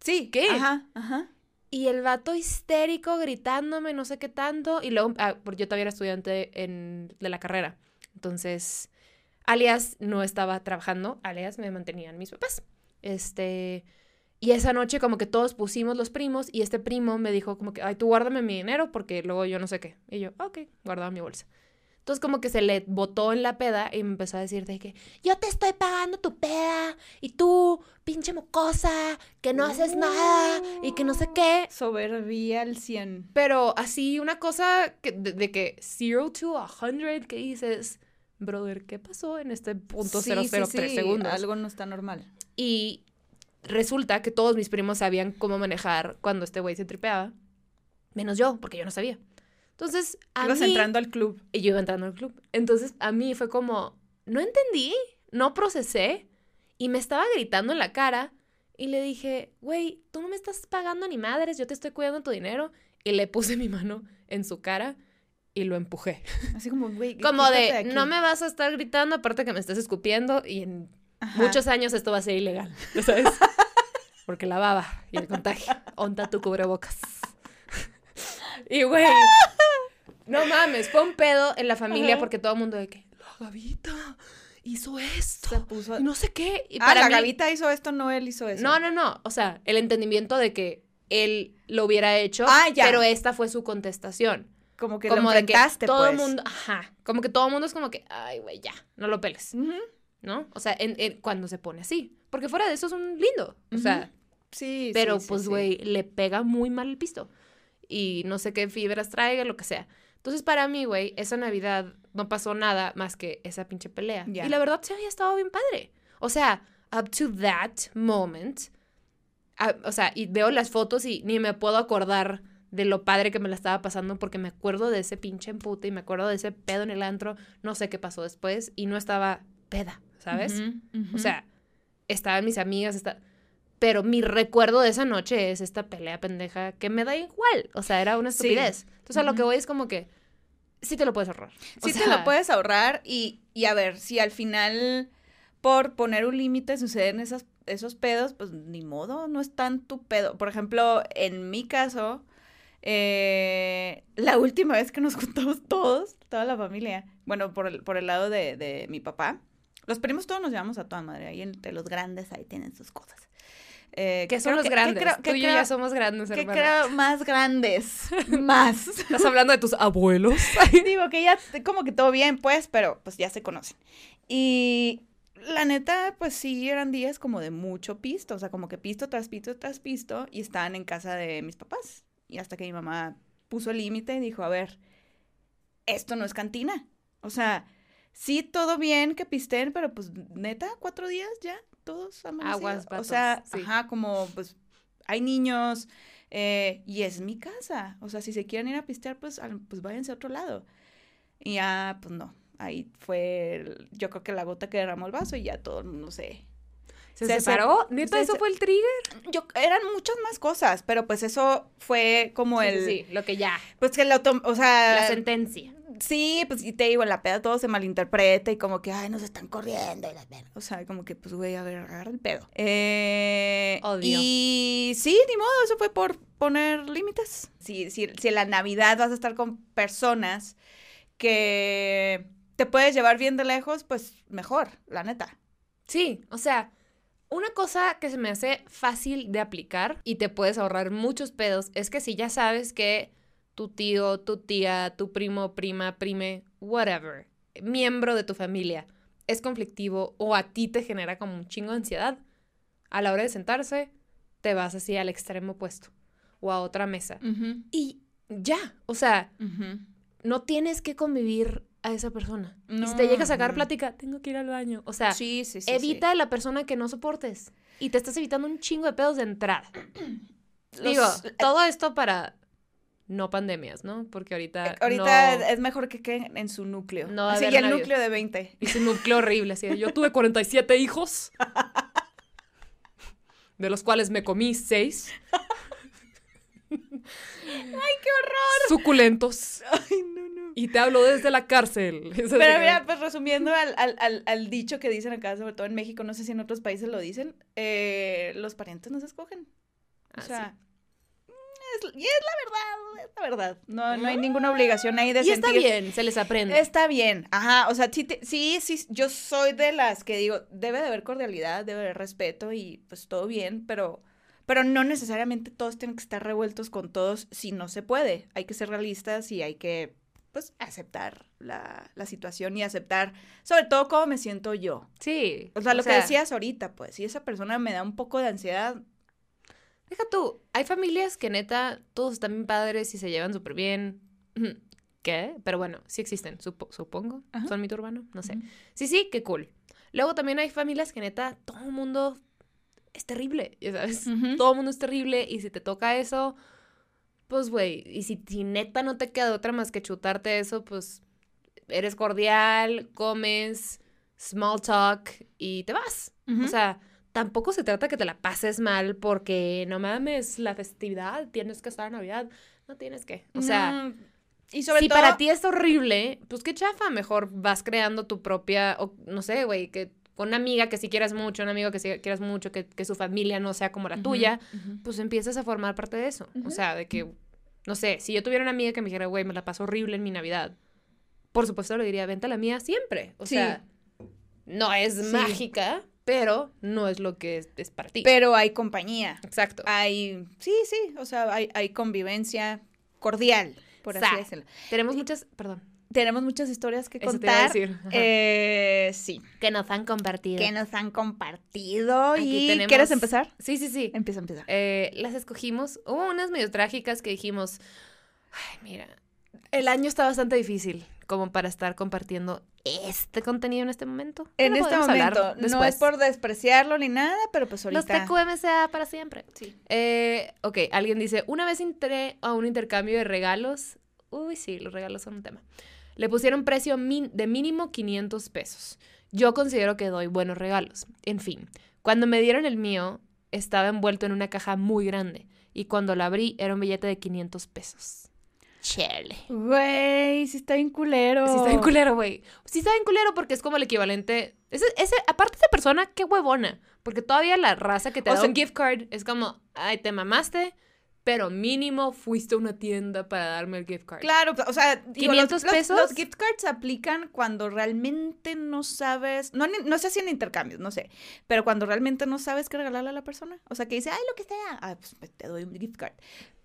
sí. ¿qué? Ajá, ajá. y el vato histérico gritándome, no sé qué tanto. Y luego, ah, porque yo todavía era estudiante en, de la carrera. Entonces, alias no estaba trabajando, alias me mantenían mis papás. Este... Y esa noche como que todos pusimos los primos y este primo me dijo como que, ay, tú guárdame mi dinero porque luego yo no sé qué. Y yo, ok, guardaba mi bolsa. Entonces como que se le botó en la peda y me empezó a decir de que yo te estoy pagando tu peda y tú, pinche mocosa, que no haces nada y que no sé qué. Soberbia al 100. Pero así una cosa que, de, de que zero to a hundred que dices, brother, ¿qué pasó en este punto Sí, 003 sí, sí, segundos? Algo no está normal. Y resulta que todos mis primos sabían cómo manejar cuando este güey se tripeaba, menos yo, porque yo no sabía. Entonces, a Ibas mí... entrando al club. Y yo iba entrando al club. Entonces, a mí fue como, no entendí, no procesé, y me estaba gritando en la cara, y le dije, güey, tú no me estás pagando ni madres, yo te estoy cuidando tu dinero, y le puse mi mano en su cara y lo empujé. Así como, güey. Como de, aquí. no me vas a estar gritando, aparte que me estás escupiendo, y en Ajá. muchos años esto va a ser ilegal, ¿ya ¿sabes? Porque la baba y el contagio. Onta tu cubrebocas. Y güey, no mames, fue un pedo en la familia Ajá. porque todo el mundo de que la Gavita hizo esto. Se puso. y no sé qué. Y ah, para la mí- Gavita hizo esto, no él hizo eso. No, no, no. O sea, el entendimiento de que él lo hubiera hecho, Ah, ya. pero esta fue su contestación. Como que como lo de que todo el pues. mundo, ajá, como que todo el mundo es como que, ay, güey, ya, no lo peles, Ujú. ¿No? O sea, en- en- cuando se pone así. Porque fuera de eso es un lindo. O sea, Sí, pero sí, pues, sí. güey, le pega muy mal el pisto. Y no sé qué fibras traiga, lo que sea. Entonces, para mí, güey, esa Navidad no pasó nada más que esa pinche pelea. Y la verdad se había estado bien padre. O sea, up to that moment. o sea, y veo las fotos y ni me puedo acordar de lo padre que me la estaba pasando porque me acuerdo de ese pinche empute y me acuerdo de ese pedo en el antro. No sé qué pasó después y no estaba peda, ¿sabes? O sea, estaban mis amigas, está... pero mi recuerdo de esa noche es esta pelea pendeja que me da igual. O sea, era una Sí. estupidez. Entonces, a lo que voy es como que sí te lo puedes ahorrar. O Sí te lo puedes ahorrar y, y a ver, si al final por poner un límite suceden esas, esos pedos, pues ni modo, no es tan tu pedo. Por ejemplo, en mi caso, eh, la última vez que nos juntamos todos, toda la familia, bueno, por el, por el lado de, de mi papá, los primos todos nos llevamos a toda madre, ahí entre los grandes ahí tienen sus cosas. Eh, Que son los que- que grandes. creo- Tú que y yo ya somos grandes, que creo más grandes, más. Estás hablando de tus abuelos. Digo que ya como que todo bien, pues, pero pues ya se conocen. Y la neta, pues sí, eran días como de mucho pisto, o sea, como que pisto tras pisto tras pisto, y estaban en casa de mis papás. Y hasta que mi mamá puso el límite y dijo, a ver, esto no es cantina. O sea, sí, todo bien que pisten, pero pues neta, cuatro días ya, todos amanecidos. Aguas, O sea, sí. ajá, como pues hay niños, eh, y es mi casa. O sea, si se quieren ir a pistear, pues, al- pues váyanse a otro lado. Y ya, pues no. Ahí fue, el- yo creo que la gota que derramó el vaso y ya todo el mundo se... ¿Se, Se- separó? ¿Neta se- eso se- fue el trigger? Yo, eran muchas más cosas, pero pues eso fue como Sí, el... sí, lo que ya. Pues que el auto... O sea... La sentencia. Sí, pues y te digo, en la peda todo se malinterpreta y como que, ay, nos están corriendo y la verga. O sea, como que, pues, güey, a ver, agarra el pedo. Eh, Odio. Y sí, ni modo, eso fue por poner límites. Si, si, si en la Navidad vas a estar con personas que te puedes llevar bien de lejos, pues mejor, la neta. Sí, o sea, Una cosa que se me hace fácil de aplicar y te puedes ahorrar muchos pedos es que si ya sabes que tu tío, tu tía, tu primo, prima, prime, whatever, miembro de tu familia es conflictivo o a ti te genera como un chingo de ansiedad, a la hora de sentarse, te vas así al extremo opuesto o a otra mesa. Y ya, o sea, no tienes que convivir a esa persona. y si No, te llega a sacar no. plática, tengo que ir al baño. O sea, Sí, sí, sí. evita a la persona que no soportes. Y te estás evitando un chingo de pedos de entrada. Los- Digo, eh, todo esto para no pandemias, ¿no? Porque ahorita. Ahorita no- es mejor que queden en su núcleo. No Así, y el núcleo de 20. Hice un núcleo horrible. Así yo tuve 47 hijos. De los cuales me comí 6. ¡Ay, qué horror! Suculentos. Ay, no, no. Y te hablo desde la cárcel. Pero mira, pues resumiendo al, al, al, al dicho que dicen acá, sobre todo en México, no sé si en otros países lo dicen, eh, los parientes no se escogen. O Ah, sea, es, y es la verdad, es la verdad. No, no hay ninguna obligación ahí de Y está sentir- bien, se les aprende. Está bien, ajá, o sea, sí, te- sí, sí, yo soy de las que digo, debe de haber cordialidad, debe de haber respeto y pues todo bien, pero, pero no necesariamente todos tienen que estar revueltos con todos si no se puede. Hay que ser realistas y hay que, pues, aceptar la, la situación y aceptar, sobre todo cómo me siento yo. Sí. O sea, lo que decías ahorita, pues, si esa persona me da un poco de ansiedad, Deja tú, hay familias que neta, todos están bien padres y se llevan súper bien. ¿Qué? Pero bueno, sí existen, supo- supongo. Ajá. Son mito urbano, no sé. Sí, sí, qué cool. Luego también hay familias que neta, todo el mundo es terrible, ya sabes. Todo el mundo es terrible y si te toca eso, pues güey, y si, si neta no te queda otra más que chutarte eso, pues eres cordial, comes, small talk y te vas. O sea, tampoco se trata que te la pases mal porque no mames, la festividad, tienes que estar en Navidad. No tienes que. O sea, No, y sobre si todo, para ti es horrible, pues qué chafa, mejor vas creando tu propia, o no sé, güey, que con una amiga que sí quieras mucho, un amigo que sí quieras mucho, que, que su familia no sea como la tuya, pues empiezas a formar parte de eso. O sea, de que, no sé, si yo tuviera una amiga que me dijera, güey, me la paso horrible en mi Navidad, por supuesto le diría, vente a la mía siempre. O Sí. sea, no es mágica, pero no es lo que es, es para ti. Pero hay compañía. Exacto. Hay, sí, sí, o sea, hay, hay convivencia cordial, por así decirlo. Tenemos muchas, perdón, Tenemos muchas historias que eso te iba a decir. Eh, sí, que nos han compartido. que nos han compartido. Aquí y tenemos- ¿Quieres empezar? Sí, sí, sí. Empieza, empieza. Eh, las escogimos. Hubo unas medio trágicas que dijimos, ay, mira, el año está bastante difícil como para estar compartiendo este contenido en este momento. En este momento, no es por despreciarlo ni nada, pero pues Los ahorita. TQMCA para siempre. Sí. Eh, ok, alguien dice, una vez entré a un intercambio de regalos. Uy, sí, los regalos son un tema. Le pusieron precio min- de mínimo 500 pesos. Yo considero que doy buenos regalos. En fin, cuando me dieron el mío, estaba envuelto en una caja muy grande. Y cuando la abrí, era un billete de 500 pesos. Chele. Güey, sí está bien culero. Sí está bien culero, güey. Sí está bien culero porque es como el equivalente... Ese, ese, aparte esa persona, qué huevona. Porque todavía la raza que te O da sea- un gift card es como, ay, te mamaste, pero mínimo fuiste a una tienda para darme el gift card. Claro, o sea, digo, 500 los, pesos. Los, gift cards se aplican cuando realmente no sabes, no, no sé si en intercambios, no sé, pero cuando realmente no sabes qué regalarle a la persona. O sea, que dice, ay, lo que sea, ah, pues, te doy un gift card.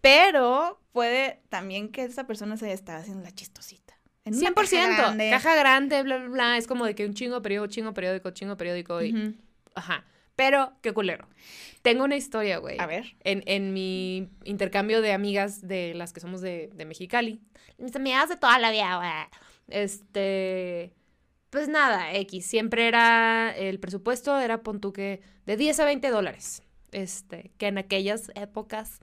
Pero puede también que esa persona se está haciendo la chistosita. En una 100%. caja grande. Caja grande, bla, bla, bla. Es como de que un chingo periódico, chingo periódico, chingo periódico. Y. Ajá. Pero, qué culero. Tengo una historia, güey. A ver. En, en mi intercambio de amigas de las que somos de, de Mexicali. Mis amigas de toda la vida, güey. Este. Pues nada, X. Siempre era. El presupuesto era, pon tú que. De 10 a 20 dólares. Este. Que en aquellas épocas.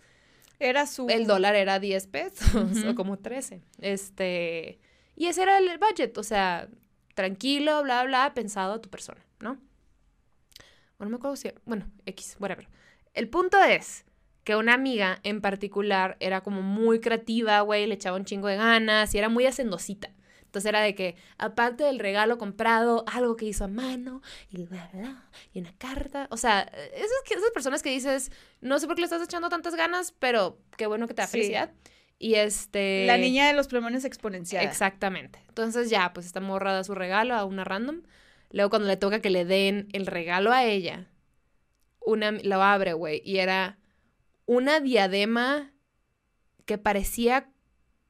Era su... El dólar era 10 pesos. O como 13. Este. Y ese era el budget. O sea, tranquilo, bla, bla, pensado a tu persona, ¿no? Bueno, no me acuerdo si. Bueno, X, whatever. El punto es que una amiga en particular era como muy creativa, güey, le echaba un chingo de ganas y era muy hacendosita. Entonces era de que, aparte del regalo comprado, algo que hizo a mano, y bla, bla, y una carta. O sea, esas, esas personas que dices, no sé por qué le estás echando tantas ganas, pero qué bueno que te da Sí. felicidad. Y este... La niña de los plumones exponenciales. Exactamente. Entonces ya, pues está morrada su regalo a una random. Luego cuando le toca que le den el regalo a ella, una, lo abre, güey, y era una diadema que parecía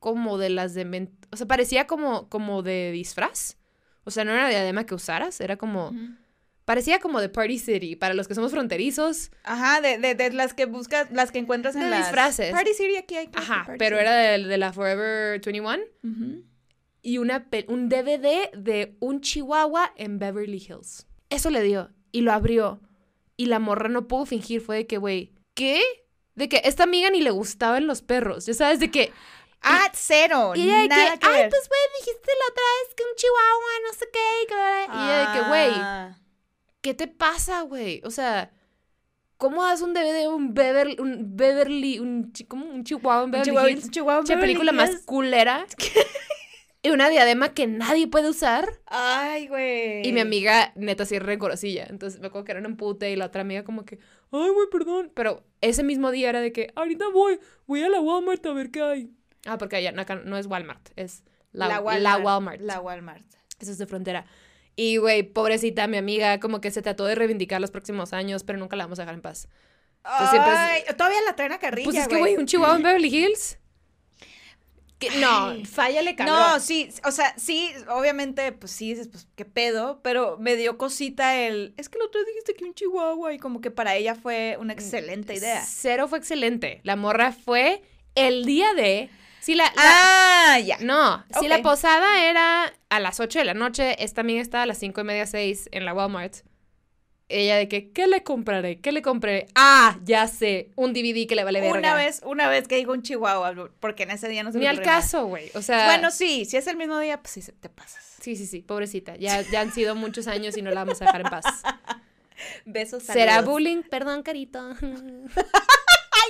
como de las de, o sea, parecía como, como de disfraz. O sea, no era diadema que usaras, era como, parecía como de Party City, para los que somos fronterizos. Ajá, de, de, de las que buscas, las que encuentras en De las... disfraces. Party City aquí hay. Ajá, Party pero City. era de, de la Forever 21. Ujú. y una un DVD de un chihuahua en Beverly Hills. Eso le dio y lo abrió. Y la morra no pudo fingir, fue de que, güey, ¿qué? De que esta amiga ni le gustaban los perros, ya sabes, de que... Ah, cero. Y ella de que, nada que ay, ver. pues, güey, dijiste la otra vez que un chihuahua, no sé qué. Y, que bla". y ella de que, güey, Ah. ¿qué te pasa, güey? O sea, ¿cómo das un DVD de un Beverly, un Beverly, un, ¿cómo? un chihuahua Un Beverly chihuahua- Hills? un chihuahua Che, Beverly película más Hills. culera. y una diadema que nadie puede usar. Ay, güey. Y mi amiga, neta, sí rencorosilla. Entonces me acuerdo que era un empute y la otra amiga como que, ay, güey, perdón. Pero ese mismo día era de que, ahorita voy, voy a la Walmart a ver qué hay. Ah, porque allá no, es Walmart, es la, la Walmart. La Walmart. Eso es de frontera. Y, güey, pobrecita, mi amiga, como que se trató de reivindicar los próximos años, pero nunca la vamos a dejar en paz. Entonces, siempre es- Ay, todavía la traen a carrilla, Pues es que, güey, un chihuahua en Beverly Hills. Que, no, fállale, cabrón. No, sí, o sea, sí, obviamente, pues sí, dices, pues qué pedo, pero me dio cosita el, es que el otro día dijiste que un chihuahua y como que para ella fue una excelente idea. Cero fue excelente. La morra fue el día de. Si la, la- Ah, ya. No, si la posada era a las 8 de la noche, esta amiga estaba a las cinco y media, 6 en la Walmart. Ella de que, ¿qué le compraré? ¿Qué le compré? Ah, ya sé, un DVD que le vale verga. Una vez, una vez que digo un chihuahua, porque en ese día no se me Ni al caso, güey. O sea, Bueno, sí, si es el mismo día, pues sí, te pasas. sí, sí, sí, pobrecita. Ya, ya han sido muchos años y no la vamos a dejar en paz. Besos. ¿Será saludos. bullying? Perdón, carito.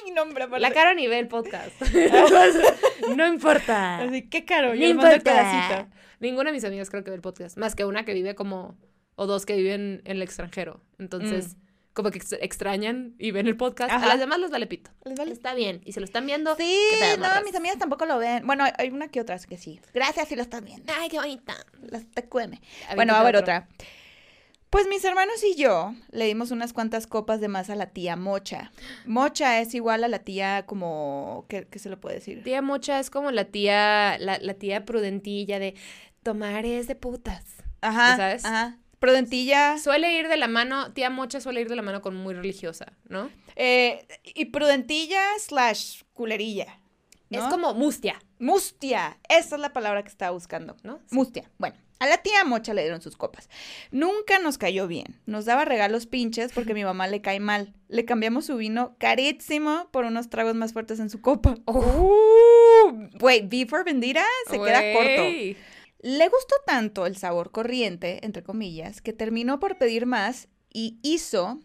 Ay, no, hombre, La caro nivel podcast. no importa. Así, qué caro, No yo importa. Ninguna de mis amigas creo que ve el podcast. Más que una que vive como. O dos que viven en el extranjero. Entonces, como que ex- extrañan y ven el podcast. Ajá. A las demás les vale pito. ¿Les vale? Está bien. Y se lo están viendo. Sí, ¿qué pedo, no, mis amigas tampoco lo ven. Bueno, hay una que otras que sí. Gracias si lo estás viendo. Ay, qué bonita. Las TQM. Bueno, a ver otro. otra. Pues mis hermanos y yo le dimos unas cuantas copas de más a la tía Mocha. Mocha es igual a la tía como... ¿Qué, qué se lo puede decir? Tía Mocha es como la tía. La, la tía prudentilla de. Tomar es de putas. Ajá, ¿sabes? Ajá. Prudentilla. Suele ir de la mano. Tía Mocha suele ir de la mano con muy religiosa, ¿no? eh, y prudentilla slash culerilla. ¿no? Es como mustia, Mustia. Esa es la palabra que estaba buscando. ¿no? Mustia. Bueno, a la tía Mocha le dieron sus copas. Nunca nos cayó bien. Nos daba regalos pinches porque mi mamá le cae mal. Le cambiamos su vino carísimo por unos tragos más fuertes en su copa. Uh, Güey, B for Vendira se queda corto. Le gustó tanto el sabor corriente, entre comillas, que terminó por pedir más y hizo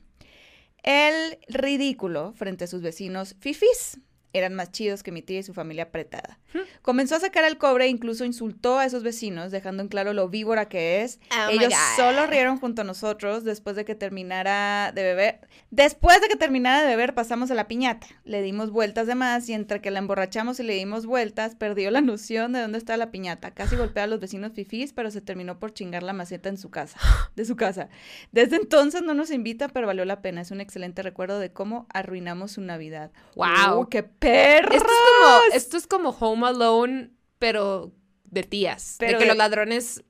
el ridículo frente a sus vecinos fifís. Eran más chidos que mi tía y su familia apretada. Comenzó a sacar el cobre e incluso insultó a esos vecinos, dejando en claro lo víbora que es. Oh Ellos solo rieron junto a nosotros después de que terminara de beber. Después de que terminara de beber, pasamos a la piñata. Le dimos vueltas de más y entre que la emborrachamos y le dimos vueltas, perdió la noción de dónde estaba la piñata. Casi golpeó a los vecinos fifís, pero se terminó por chingar la maceta en su casa, de su casa. Desde entonces no nos invita, pero valió la pena. Es un excelente recuerdo de cómo arruinamos su Navidad. Wow. ¡Uh, qué perro! Esto es como, esto es como Home Alone, pero de tías. Pero de que de- los ladrones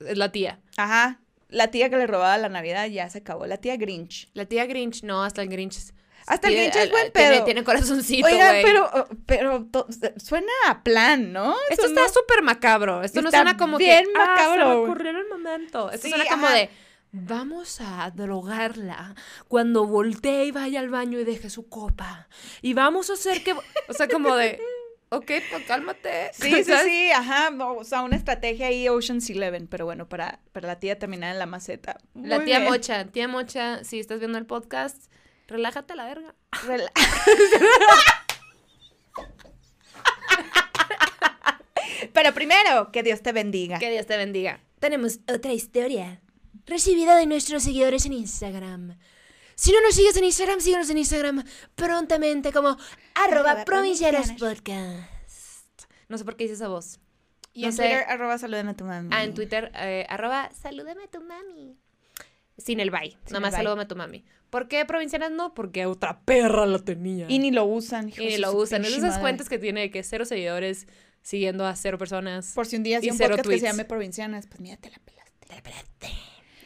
es la tía. Ajá. La tía que le robaba la Navidad ya se acabó. La tía Grinch. La tía Grinch, no, hasta el Grinch. Hasta el Grinch es buen tiene- pedo. Tiene, corazoncito, Oigan, pero, oh, pero to- suena a plan, ¿no? Esto Eso está no- súper macabro. Esto no suena como bien que. "Ah, se me macabro". ocurrió en el momento. Esto Sí, suena como ajá. de. Vamos a drogarla cuando voltee y vaya al baño y deje su copa. Y vamos a hacer que. O sea, como de. Ok, pues cálmate. Sí, sí, sí, ajá. O sea, una estrategia ahí Ocean's Eleven, pero bueno, para, para la tía terminar en la maceta. La tía bien. Mocha, tía Mocha, si estás viendo el podcast, relájate a la verga. Pero primero, que Dios te bendiga. Que Dios te bendiga. Tenemos otra historia recibida de nuestros seguidores en Instagram. Si no nos sigues en Instagram, síguenos en Instagram prontamente como arroba provincianos podcast. No sé por qué hice esa voz. Y no en sé. Twitter, arroba salúdame a tu mami. Ah, en Twitter, eh, arroba Salúdame a tu mami. sin el bye. Sin Nomás el bye. salúdame a tu mami. ¿Por qué provincianas no? Porque Otra perra la tenía. Y ni lo usan. y de lo usan. Es esas madre. cuentas que tiene que cero seguidores siguiendo a cero personas. Por si un día y hacía un podcast que se tweets. llame Provincianas, pues mira, te la pelaste. Te la pelaste.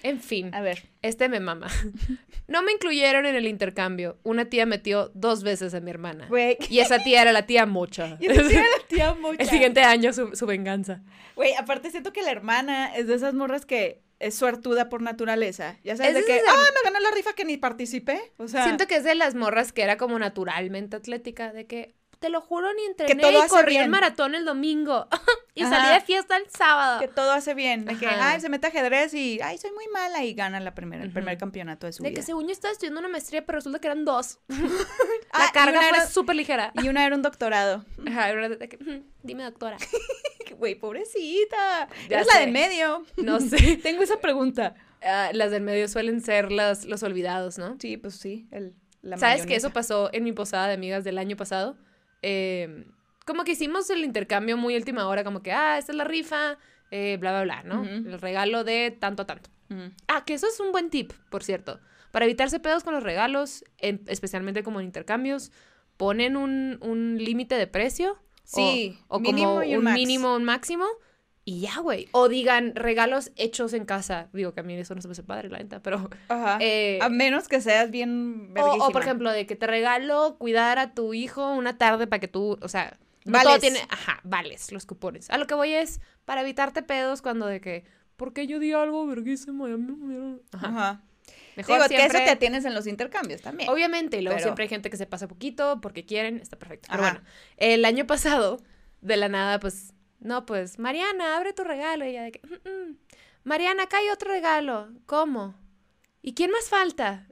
En fin, A ver. este me mama. No me incluyeron en el intercambio. Una tía metió dos veces a mi hermana. Güey. Y esa tía era la tía mocha. Y esa tía era la tía Mocha. El siguiente año su, su venganza. Güey, aparte siento que la hermana es de esas morras que es suertuda por naturaleza. Ya sabes, Es de que, ah, me ganó la rifa que ni participé. O sea, Siento que es de las morras que era como naturalmente atlética, de que te lo juro ni entrené todo y corrí el maratón el domingo y Ajá. salí de fiesta el sábado. que todo hace bien. De que, Ajá. ay, se mete ajedrez y, ay, soy muy mala y gana la primera, el primer campeonato de su De vida. que según yo estaba estudiando una maestría, pero resulta que eran dos. Ah, La y carga fue era- súper ligera. Y una era un doctorado. Ajá, era de que, "Mm, dime doctora. Güey, pobrecita. Ya Eres la de medio. No sé. Tengo esa pregunta. Ah, las del medio suelen ser las, los olvidados, ¿no? Sí, pues sí. El, la ¿Sabes que eso pasó en mi posada de amigas del año pasado? Eh, como que hicimos el intercambio muy última hora, como que, ah, esta es la rifa, eh, bla, bla, bla, ¿no? El regalo de tanto a tanto. Ah, que eso es un buen tip, por cierto. Para evitarse pedos con los regalos, en- especialmente como en intercambios, ponen un, un límite de precio. Sí, O, mínimo como y un un, mínimo, un máximo. Y ya, güey. O digan regalos hechos en casa. Digo que a mí eso no se me hace padre, la neta, pero... Ajá. eh, a menos que seas bien o, o, por ejemplo, de que te regalo cuidar a tu hijo una tarde para que tú, o sea, no Vales. todo tiene, ajá, vales los cupones. A lo que voy es para evitarte pedos cuando de que, ¿por qué yo di algo verguísimo? y a mí no me dieron?" Ajá. Ajá. Mejor Digo, que eso te atienes en los intercambios también. obviamente, y luego Pero- siempre hay gente que se pasa poquito porque quieren, está perfecto. Pero Ajá. bueno, el año pasado, de la nada, pues, no, pues, Mariana, abre tu regalo. Y ella de que, "Mm, mm. Mariana, acá hay otro regalo. ¿Cómo? ¿Y quién más falta?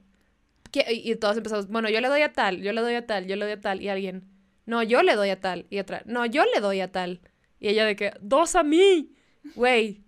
¿Qui- Y todos empezamos, bueno, yo le doy a tal, yo le doy a tal, yo le doy a tal. Y alguien, no, yo le doy a tal. Y otra, no, yo le doy a tal. Y ella de que, dos a mí. Güey,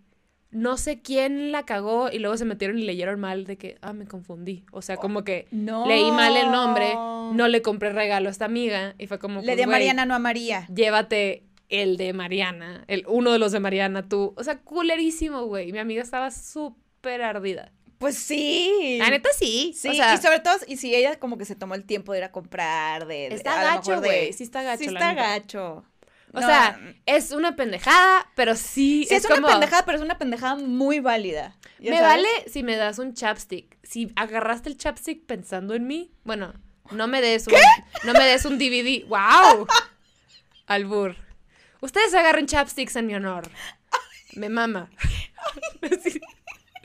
no sé quién la cagó y luego se metieron y leyeron mal de que, ah, me confundí. O sea, como que no. leí mal el nombre, no le compré regalo a esta amiga y fue como, Le pues, di a Mariana, no a María. llévate el de Mariana, el uno de los de Mariana, tú. O sea, culerísimo, güey. Mi amiga estaba súper ardida. Pues sí. La neta sí. Sí, o sea, y sobre todo, y si ella como que se tomó el tiempo de ir a comprar, de... de- Está gacho, güey, sí está gacho, Sí está gacho. o No, sea, es una pendejada, pero sí, sí es, una como, pendejada, pero es una pendejada muy válida. ¿ya Me sabes? vale si me das un chapstick. Si agarraste el chapstick pensando en mí, bueno, no me des un, no me des un DVD. ¡Wow! Albur. Ustedes agarren chapsticks en mi honor. Me mama. Sí.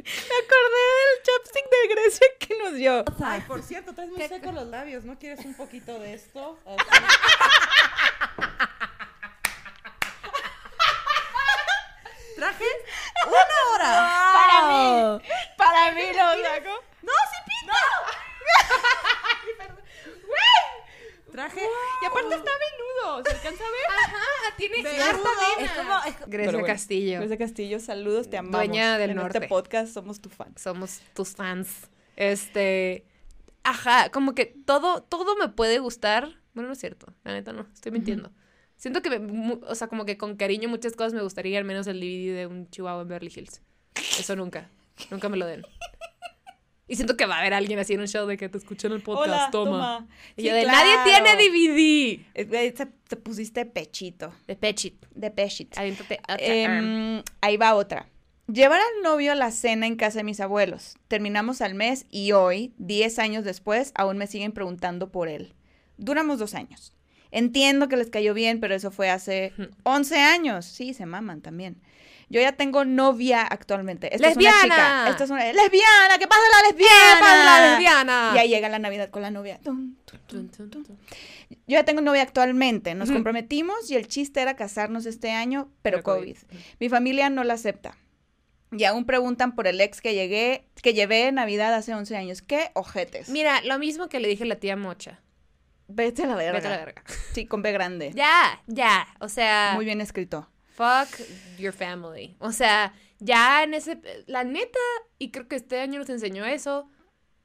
Me acordé del chapstick de Grecia que nos dio. Ay, por cierto, traes muy secos los labios, ¿no quieres un poquito de esto? Traje una hora. Para mí. Para mí lo saco. ¡No, sí pinta! Traje. Y aparte está venudo, ¿se alcanza a ver? Ajá, tiene. Es como, es Grecia bueno, Castillo. Grecia Castillo, saludos, te amamos. Dueña del en norte. este podcast somos tu fan. Somos tus fans. Este. Ajá, como que todo, todo me puede gustar. Bueno, no es cierto. La neta no. Estoy mintiendo. Siento que, me- o sea, como que con cariño muchas cosas me gustaría, al menos el DVD de un chihuahua en Beverly Hills. Eso nunca. Nunca me lo den. Y siento que va a haber alguien así en un show de que te escuché en el podcast, Hola, toma. toma. Y Sí, yo de, claro. nadie tiene DVD. Eh, Te, te pusiste pechito. De Pechit. De pechit. Em, ahí va otra. Llevar al novio a la cena en casa de mis abuelos. Terminamos al mes y hoy, 10 años después, aún me siguen preguntando por él. Duramos dos años. Entiendo que les cayó bien, pero eso fue hace 11 años. Sí, se maman también. Yo ya tengo novia actualmente. Esta es una ¡Lesbiana! chica. Esta es una lesbiana. ¿Qué pasa la ¡Qué lesbiana? pasa la lesbiana! Y ahí llega la Navidad con la novia. Tum, tum, tum. Yo ya tengo novia actualmente. Nos comprometimos y el chiste era casarnos este año, pero, Pero COVID. COVID. Mi familia no la acepta. Y aún preguntan por el ex que llegué, que llevé Navidad hace 11 años. ¿Qué ojetes? Mira, lo mismo que le dije a la tía Mocha. Vete a la verga. Vete a la verga. Sí, con B grande. Ya, ya. O sea, Muy bien escrito. Fuck your family. O sea, ya en ese. La neta, y creo que este año nos enseñó eso.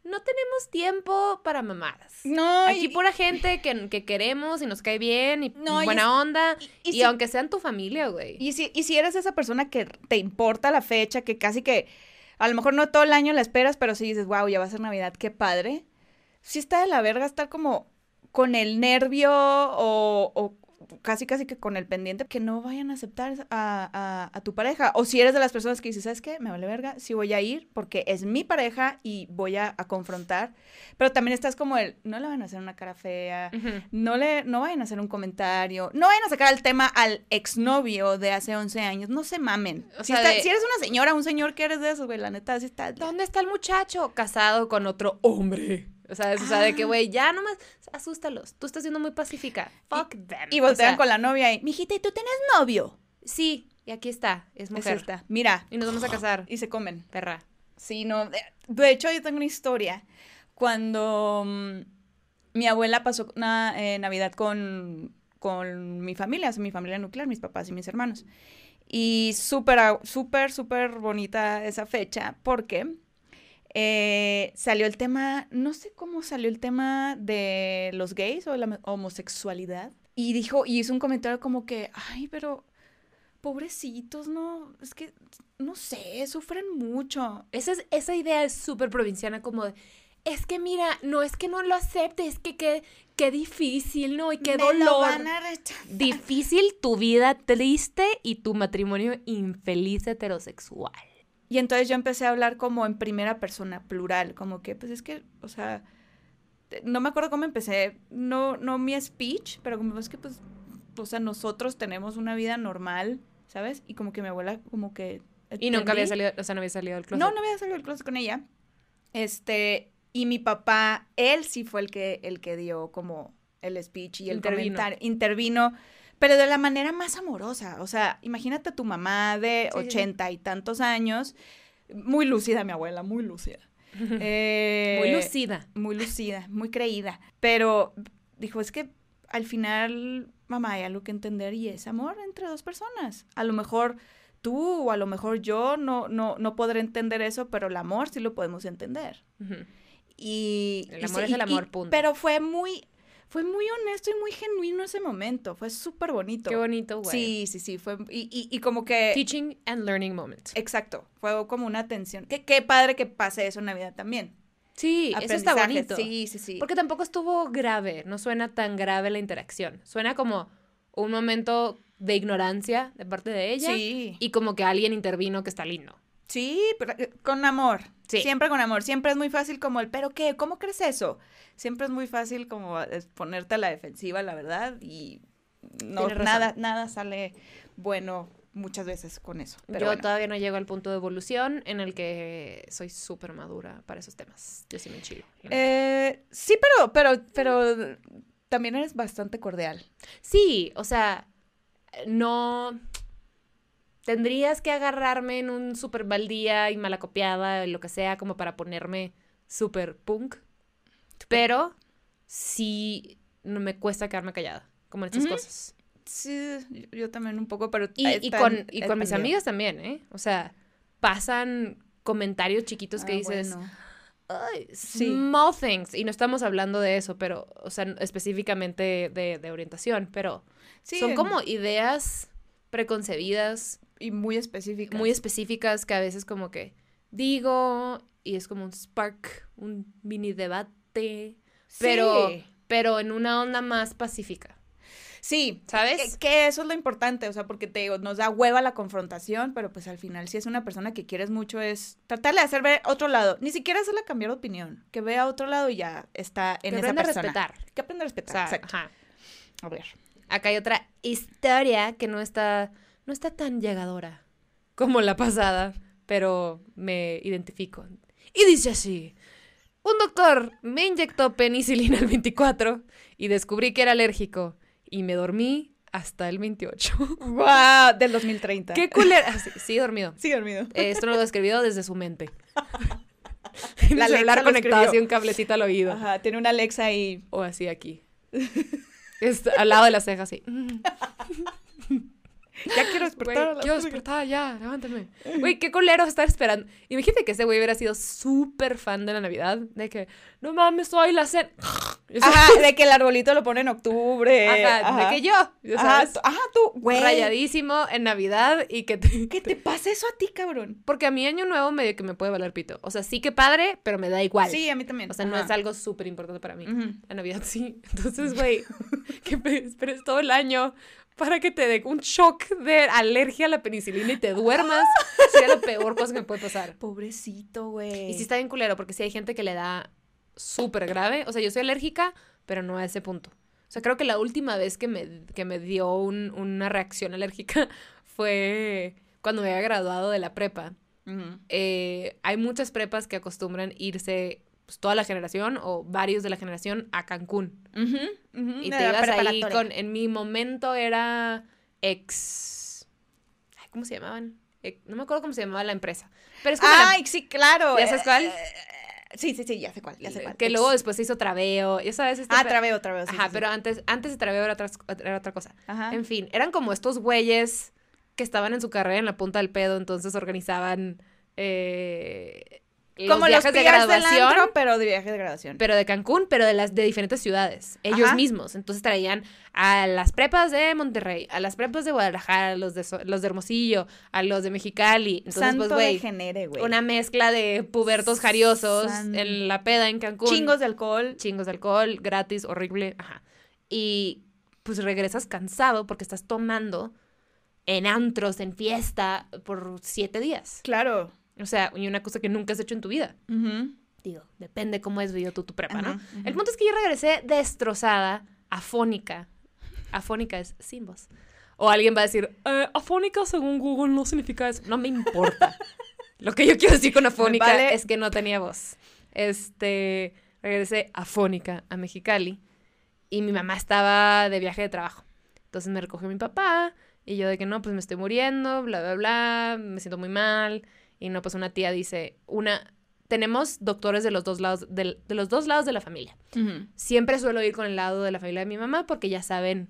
No tenemos tiempo para mamadas. No, Aquí y- pura gente que, que queremos y nos cae bien y No, y buena es- onda. y Y, si- aunque sean tu familia, güey. Y si, y si eres esa persona que te importa la fecha, que casi que, A lo mejor no todo el año la esperas, pero sí dices, wow, ya va a ser Navidad, qué padre. Sí está de la verga estar como con el nervio o, o casi casi que con el pendiente que no vayan a aceptar a, a- a tu pareja. O si eres de las personas que dices, ¿sabes qué? Me vale verga, sí voy a ir porque es mi pareja y voy a, a confrontar. Pero también estás como el, no le van a hacer una cara fea, no le, no vayan a hacer un comentario, no vayan a sacar el tema al exnovio de hace 11 años, no se mamen. O si, sea, está- de- si eres una señora, un señor que eres de esos, güey, la neta, sí está... ¿Dónde está el muchacho casado con otro hombre? O sea, es- o sea, de que, güey, ya nomás asústalos. Tú estás siendo muy pacífica. Fuck them. Y O voltean sea, con la novia y, mijita, ¿y tú tienes novio? Sí, y aquí está, es Es mujer. esta, mira, Y nos vamos a casar, y se comen. perra. Sí, no. De, hecho, yo tengo una historia. Cuando mm, mi abuela pasó una eh, Navidad con, con mi familia, o sea, mi familia nuclear, mis papás y mis hermanos. Y súper, súper, súper bonita esa fecha porque eh, salió el tema, no sé cómo salió el tema de los gays o la homosexualidad. Y dijo, y hizo un comentario como que, ay, pero pobrecitos, no, es que, no sé, sufren mucho. Esa, es, esa idea es súper provinciana, como de, es que mira, no es que no lo acepte, es que qué, qué difícil, ¿no? Y qué Me lo dolor. van a. Difícil tu vida triste y tu matrimonio infeliz heterosexual. Y entonces yo empecé a hablar como en primera persona, plural, como que, pues es que, o sea, no me acuerdo cómo empecé, no, no mi speech, pero como es que, pues, o sea, nosotros tenemos una vida normal, ¿sabes? Y como que mi abuela, como que... Y nunca había salido, o sea, no había salido del closet. No, no había salido del closet con ella. Este, y mi papá, él sí fue el que, el que dio como el speech y el Intervino. comentario. Intervino, pero de la manera más amorosa. O sea, imagínate a tu mamá de sí, ochenta y tantos años, muy lúcida mi abuela, muy lúcida. Eh, Muy lucida. Muy lucida, muy creída. Pero dijo, es que al final, mamá, hay algo que entender y es amor entre dos personas. A lo mejor tú o a lo mejor yo no, no, no podré entender eso, pero el amor sí lo podemos entender. Y El amor es el amor, y- punto. Pero fue muy, fue muy honesto y muy genuino ese momento. Fue súper bonito. Qué bonito, güey. Sí, sí, sí. Fue, y, y, y como que. Teaching and learning moment. Exacto. Fue como una tensión. Qué, qué padre que pase eso en Navidad también. Sí, eso está bonito. Sí, sí, sí. Porque tampoco estuvo grave, no suena tan grave la interacción. Suena como un momento de ignorancia de parte de ella Sí. y como que alguien intervino que está lindo. Sí, pero eh, con amor. Sí. Siempre con amor. Siempre es muy fácil como el, ¿pero qué? ¿Cómo crees eso? Siempre es muy fácil como ponerte a la defensiva, la verdad, y no, nada, nada sale bueno muchas veces con eso. Pero Yo bueno. todavía no llego al punto de evolución en el que soy súper madura para esos temas. Yo sí me enchilo. Eh, sí, pero, pero, pero también eres bastante cordial. Sí, o sea, no... Tendrías que agarrarme en un súper mal día y mala copiada y lo que sea como para ponerme súper punk. Pero sí no me cuesta quedarme callada, como en estas cosas. Sí, yo, también un poco, pero... Y, y con, y mis amigas también, ¿eh? O sea, pasan comentarios chiquitos que Ah, dices, bueno. "Ay, Sí. small things. Y no estamos hablando de eso, pero, o sea, específicamente de, de orientación, pero Sí, son como ideas preconcebidas, Y muy específicas. muy específicas que a veces como que digo y es como un spark, un mini debate, pero, Sí. pero en una onda más pacífica, Sí, ¿sabes? Que, que eso es lo importante, o sea, porque te digo, nos da hueva la confrontación, pero pues al final si es una persona que quieres mucho es tratarle de hacer ver otro lado, ni siquiera hacerle cambiar de opinión, que vea otro lado y ya está en que esa aprenda a persona. respetar. Que aprenda a O respetar, sea, exacto. ajá. A ver. Acá hay otra historia que no está, no está tan llegadora como la pasada, pero me identifico. Y dice así, un doctor me inyectó penicilina el 24 y descubrí que era alérgico y me dormí hasta el 28. ¡Wow! Del 2030. ¡Qué culera! Ah, sí, sí, dormido. Sí, dormido. Eh, Esto lo describió desde su mente. La El celular conectado escribió. así un cablecito al oído. Ajá, tiene una Alexa ahí. O así aquí. Es al lado de la ceja así. Ya quiero Güey, despertar. a la quiero música. despertar ya, levántame. Güey, qué culero estar esperando. Imagínate que ese güey hubiera sido súper fan de la Navidad. De que, no mames, hoy la cena. Ajá, de que el arbolito lo pone en octubre. Ajá, de que yo, ya Ajá, sabes, tú- ajá, tú, güey. rayadísimo en Navidad y que te- ¿Qué te pasa eso a ti, cabrón? Porque a mi año nuevo medio que me puede valer pito. O sea, sí que padre, pero me da igual. Sí, a mí también. O sea, no Ajá. es algo súper importante para mí. Ujú. La Navidad sí. Entonces, güey, que me esperes todo el año para que te dé un shock de alergia a la penicilina y te duermas. Sería la peor cosa que me puede pasar. Pobrecito, güey. Y sí está bien culero, porque sí hay gente que le da súper grave. O sea, yo soy alérgica, pero no a ese punto. O sea, creo que la última vez que me, que me dio un- una reacción alérgica fue cuando me había graduado de la prepa. Eh, hay muchas prepas que acostumbran irse pues, toda la generación o varios de la generación a Cancún. Ujú, Y te ibas ahí con, en mi momento era ex... ay, ¿Cómo se llamaban? Ex- no me acuerdo cómo se llamaba la empresa. Pero es como la- Ay, sí, claro. ¿Ya sabes cuál? Eh, Sí, sí, sí, ya sé cuál, ya sé cuál. que luego después se hizo Traveo, ya sabes. este Ah, Traveo, Traveo, sí, Ajá, sí, sí. pero antes, antes de Traveo era otra, era otra cosa. Ajá. En fin, eran como estos güeyes que estaban en su carrera en la punta del pedo, entonces organizaban eh, Como los viajes de graduación. antro, pero de viaje de graduación. pero de Cancún, pero de las de diferentes ciudades, ellos Ajá. mismos. Entonces traían a las prepas de Monterrey, a las prepas de Guadalajara, a los de, So- los de Hermosillo, a los de Mexicali. Entonces, Santo pues, güey, una mezcla de pubertos jariosos San- en la peda en Cancún. Chingos de alcohol. chingos de alcohol, gratis, horrible, ajá. Y pues regresas cansado porque estás tomando en antros, en fiesta, por siete días. Claro. O sea, y una cosa que nunca has hecho en tu vida. Digo, depende cómo es vivido tú tu prepa, ¿no? El punto es que yo regresé destrozada, afónica. Afónica es sin voz. O alguien va a decir, Eh, afónica, según Google, no significa eso. no me importa. Lo que yo quiero decir con afónica vale. es que no tenía voz. Este, regresé afónica a Mexicali y mi mamá estaba de viaje de trabajo. Entonces me recogió mi papá y yo de que no, pues me estoy muriendo, bla, bla, bla, me siento muy mal. Y no, pues una tía dice, una, tenemos doctores de los dos lados, del- de los dos lados de la familia. Siempre suelo ir con el lado de la familia de mi mamá porque ya saben.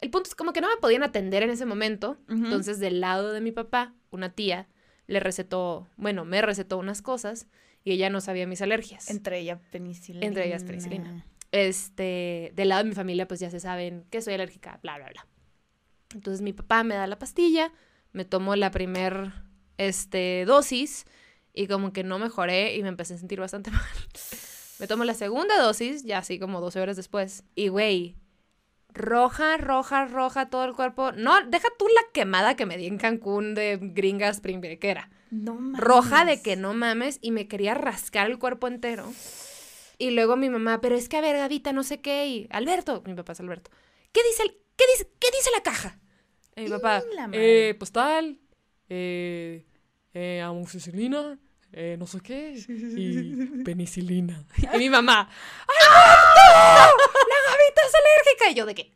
El punto es como que no me podían atender en ese momento. Entonces, del lado de mi papá, una tía le recetó, bueno, me recetó unas cosas y ella no sabía mis alergias. Entre ellas penicilina. Entre ellas penicilina. Este, del lado de mi familia, pues ya se saben que soy alérgica, bla, bla, bla. Entonces, mi papá me da la pastilla, me tomo la primer, este, dosis y como que no mejoré y me empecé a sentir bastante mal. Me tomo la segunda dosis, ya así como 12 horas después. Y, güey, roja, roja, roja todo el cuerpo. No, deja tú la quemada que me di en Cancún de gringa spring breakera. No mames. Roja de que no mames y me quería rascar el cuerpo entero. Y luego mi mamá, pero es que a ver, Gavita, no sé qué. Y Alberto, mi papá es Alberto. ¿Qué dice, el, qué dice, qué dice la caja? Y mi papá, Y la madre. Eh, eh, amoxicilina, eh, no sé qué, y penicilina. y mi mamá, ¡Alberto! ¡La Gavita es alérgica! Y yo de que,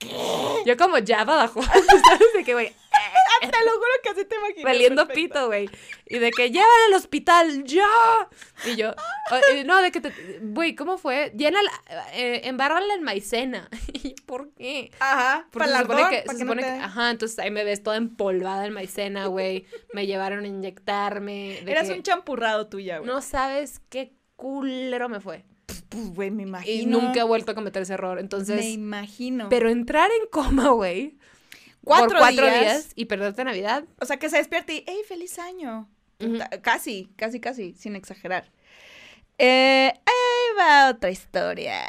yo como ya abajo, ¿sabes? De que, güey, Te lo juro que así te imaginé. valiendo pito, güey. Y de que llévale al hospital, ya. Y yo, "Ah, eh, no, de que te, güey, ¿cómo fue? Llena, eh, embárrala en maicena. Y ¿por qué? Ajá. Porque se supone ardor, que, para se que no supone te- que- ajá, entonces ahí me ves toda empolvada en maicena, güey. Me llevaron a inyectarme. de Eras que un champurrado tuya, güey. No sabes qué culero me fue. Pues, güey, me imagino. Y nunca he vuelto a cometer ese error. Me Entonces, imagino. pero entrar en coma, güey. Cuatro, por cuatro días, días. y perderte Navidad. O sea, que se despierte y, ¡hey, feliz año! Casi, casi, casi, sin exagerar. Eh, ahí va otra historia.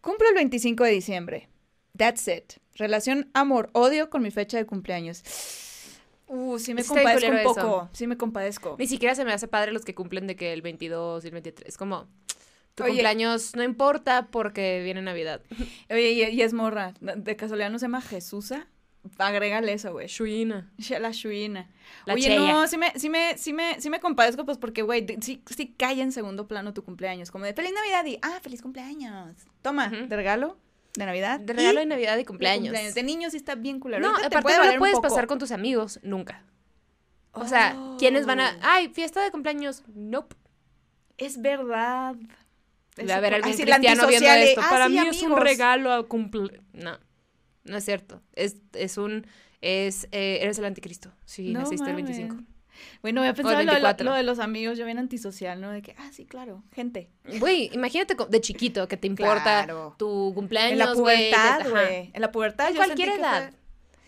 Cumplo el 25 de diciembre. That's it. Relación amor-odio con mi fecha de cumpleaños. Uh, sí me compadezco un poco. Sí me compadezco. Ni siquiera se me hace padre los que cumplen de que el 22 y el 23. Es como, tu Oye. cumpleaños no importa porque viene Navidad. Oye, y, y es morra. ¿De casualidad no se llama Jesusa? Agrégale eso, güey. Shuina. Sh- La Shuina. La Oye, Cheya. no, sí me, sí me, sí me, sí me compadezco, pues porque, güey, sí, sí cae en segundo plano tu cumpleaños. Como de feliz Navidad y, ah, feliz cumpleaños. Toma, Ujú. de regalo, de Navidad. De regalo de Navidad y cumpleaños. De niños sí está bien culero. No, te aparte puede no lo puedes pasar con tus amigos nunca. O sea, ¿quiénes van a...? Oh. Ay, fiesta de cumpleaños. Nope. Es verdad. Haber algún cristiano viendo esto. "Ah, Para sí, mí es un amigos". regalo a cumple... No, no es cierto. Es, es un... Es, eh, eres el anticristo. Sí, No naciste el mames. 25. Bueno, voy a pensar lo, de lo- 24. lo de los amigos, yo bien antisocial, ¿no? De que, ah, sí, claro, gente. Güey, imagínate de chiquito que te importa Claro. tu En cumpleaños, la güey. pubertad, güey. En la pubertad En yo cualquier sentí que edad. fue-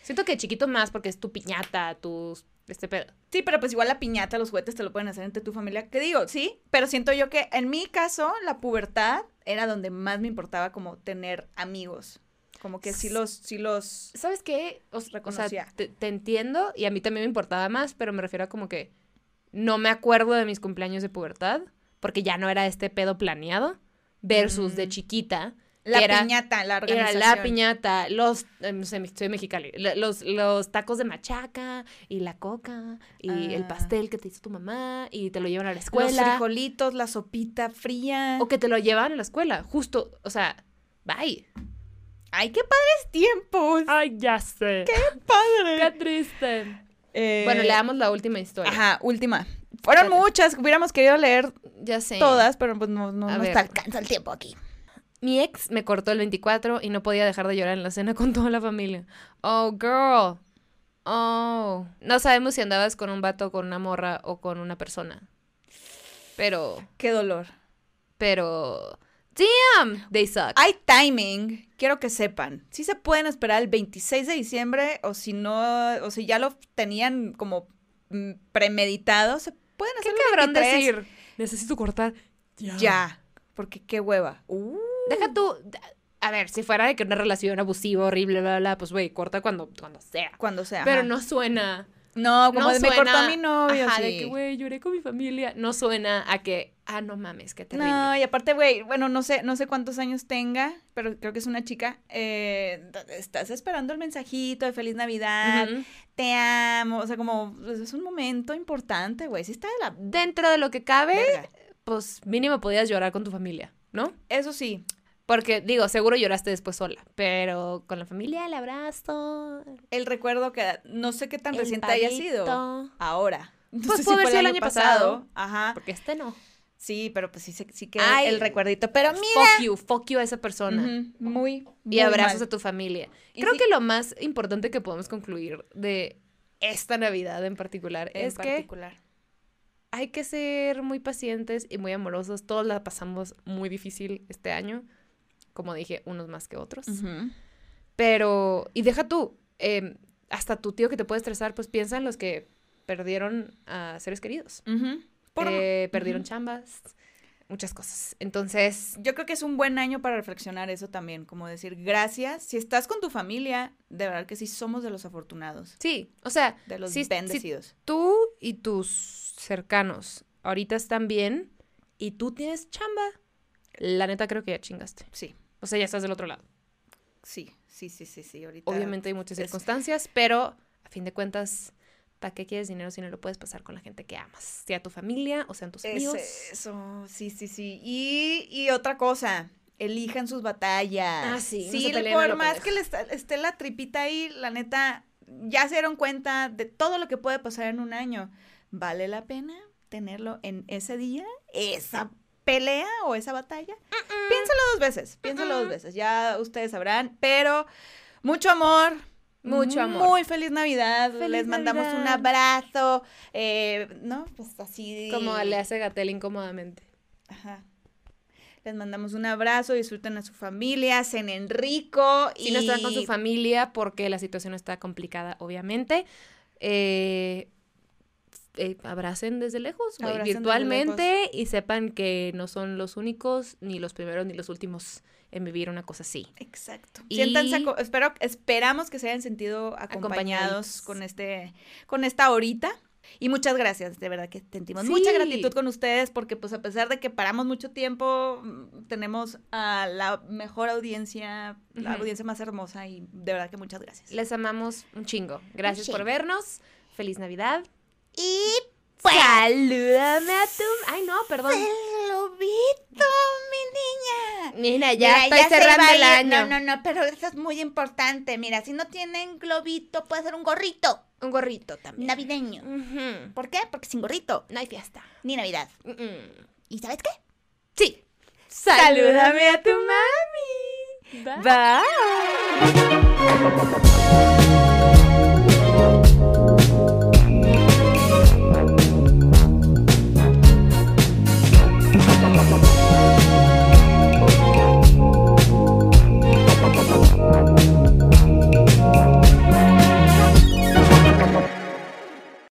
Siento que de chiquito más porque es tu piñata, tus... Este pedo. Sí, pero pues igual la piñata, los juguetes te lo pueden hacer entre tu familia. ¿Qué digo? Sí, pero siento yo que en mi caso, la pubertad era donde más me importaba como tener amigos. Como que sí los, sí los... ¿Sabes qué? O, o sea, te, te entiendo y a mí también me importaba más, pero me refiero a como que no me acuerdo de mis cumpleaños de pubertad porque ya no era este pedo planeado versus de Mm. chiquita. La era- piñata, la Era organización. la piñata, los, no sé, soy mexicali, los, los tacos de machaca y la coca y el Ah. pastel que te hizo tu mamá y te lo llevan a la Los escuela. frijolitos, la sopita fría. O que te lo llevan a la escuela, justo, o sea, bye. Ay, qué padres tiempos. Ay, ya sé. padre. Qué triste. Eh, Bueno, le damos la última historia. Ajá, última. Fueron Espérate. muchas, hubiéramos querido leer Ya sé. todas, pero pues no, no A nos ver. alcanza el tiempo aquí. Mi ex me cortó el 24 y no podía dejar de llorar en la cena con toda la familia. Oh, girl. Oh. No sabemos si andabas con un vato, con una morra o con una persona. Pero, Qué dolor. pero... Damn, they suck. Hay timing, quiero que sepan. Si se pueden esperar el 26 de diciembre o si no, o si ya lo tenían como mm, premeditado, se pueden ¿Qué hacer el cabrón 23 decir? Necesito cortar. Ya, porque qué hueva. Uh, Deja tú... A ver, si fuera de que una relación abusiva, horrible, bla, bla, bla, pues, güey, corta cuando, cuando sea. cuando sea. Pero ajá. no suena... No, como no de, me cortó a mi novio, Ajá, sí. de que, güey, lloré con mi familia. No suena a que, ah, no mames, qué terrible. No, y aparte, güey, bueno, no sé, no sé cuántos años tenga, pero creo que es una chica. eh, estás esperando el mensajito de feliz Navidad, te amo, o sea, como pues, es un momento importante, güey. Sí está de la Dentro de lo que cabe, verga. pues mínimo podías llorar con tu familia, ¿no? Eso sí, Porque, digo, seguro lloraste después sola, pero con la familia, el abrazo. el recuerdo que no sé qué tan reciente haya sido. Ahora. No Pues sé pudo haber fue sido el año pasado. Ajá. Porque este no. Sí, pero pues sí, sí queda Ay, el recuerdito. Pero mira. Fuck you, fuck you a esa persona. Ujú, muy, Y muy abrazos mal. a tu familia. Creo que lo más importante que podemos concluir de esta Navidad en particular en es que particular. hay que ser muy pacientes y muy amorosos. Todos la pasamos muy difícil este año. Como dije, unos más que otros. Pero, y deja tú, eh, hasta tu tío que te puede estresar, pues piensa en los que perdieron a seres queridos. Por- Eh, perdieron chambas, muchas cosas. Entonces, Yo creo que es un buen año para reflexionar eso también, como decir gracias. Si estás con tu familia, de verdad que sí somos de los afortunados, sí, o sea, de los sí. bendecidos. tú y tus cercanos ahorita están bien y tú tienes chamba, la neta creo que ya chingaste. Sí, O sea, ya estás del otro lado. sí, sí, sí, sí, sí. Ahorita. Obviamente hay muchas es- circunstancias, pero a fin de cuentas, ¿para qué quieres dinero si no lo puedes pasar con la gente que amas? Sea tu familia o sean tus Es amigos. eso, sí, sí, sí. Y, y otra cosa, elijan sus batallas. Ah, sí, no Sí, a por más que les esté la tripita ahí, la neta, ya se dieron cuenta de todo lo que puede pasar en un año. ¿Vale la pena tenerlo en ese día? ¿Esa pelea o esa batalla? Piénsalo dos veces, piénsalo dos veces, ya ustedes sabrán, pero mucho amor. Mucho amor. Muy feliz Navidad. Feliz Les mandamos un abrazo. eh, ¿No? Pues así. Como le hace Gatel incómodamente. Ajá. Les mandamos un abrazo, disfruten a su familia, cenen rico. Si no están con su y- familia, porque la situación está complicada, obviamente. Eh, eh, abracen desde lejos, güey, virtualmente, y sepan que no son los únicos, ni los primeros, ni los últimos en vivir una cosa así. Exacto. Y- Siéntanse, espero, esperamos que se hayan sentido acompañados Acompañaditos. con este, con esta horita. Y muchas gracias, de verdad que sentimos Sí. mucha gratitud con ustedes porque pues a pesar de que paramos mucho tiempo, mm, tenemos a la mejor audiencia, la Ujú. audiencia más hermosa y de verdad que muchas gracias. Les amamos un chingo. Gracias por chingo. vernos. Feliz Navidad. Y Salúdame a tu... Ay, no, perdón. globito, mi niña. Mira, ya Mira, estoy se cerrando va el año. No, no, no, pero eso es muy importante. Mira, si no tienen globito, puede ser un gorrito Un gorrito también. navideño. ¿Por qué? Porque sin gorrito, No hay fiesta. ni Navidad. ¿Y sabes qué? Sí. Salúdame a tu mami. Bye.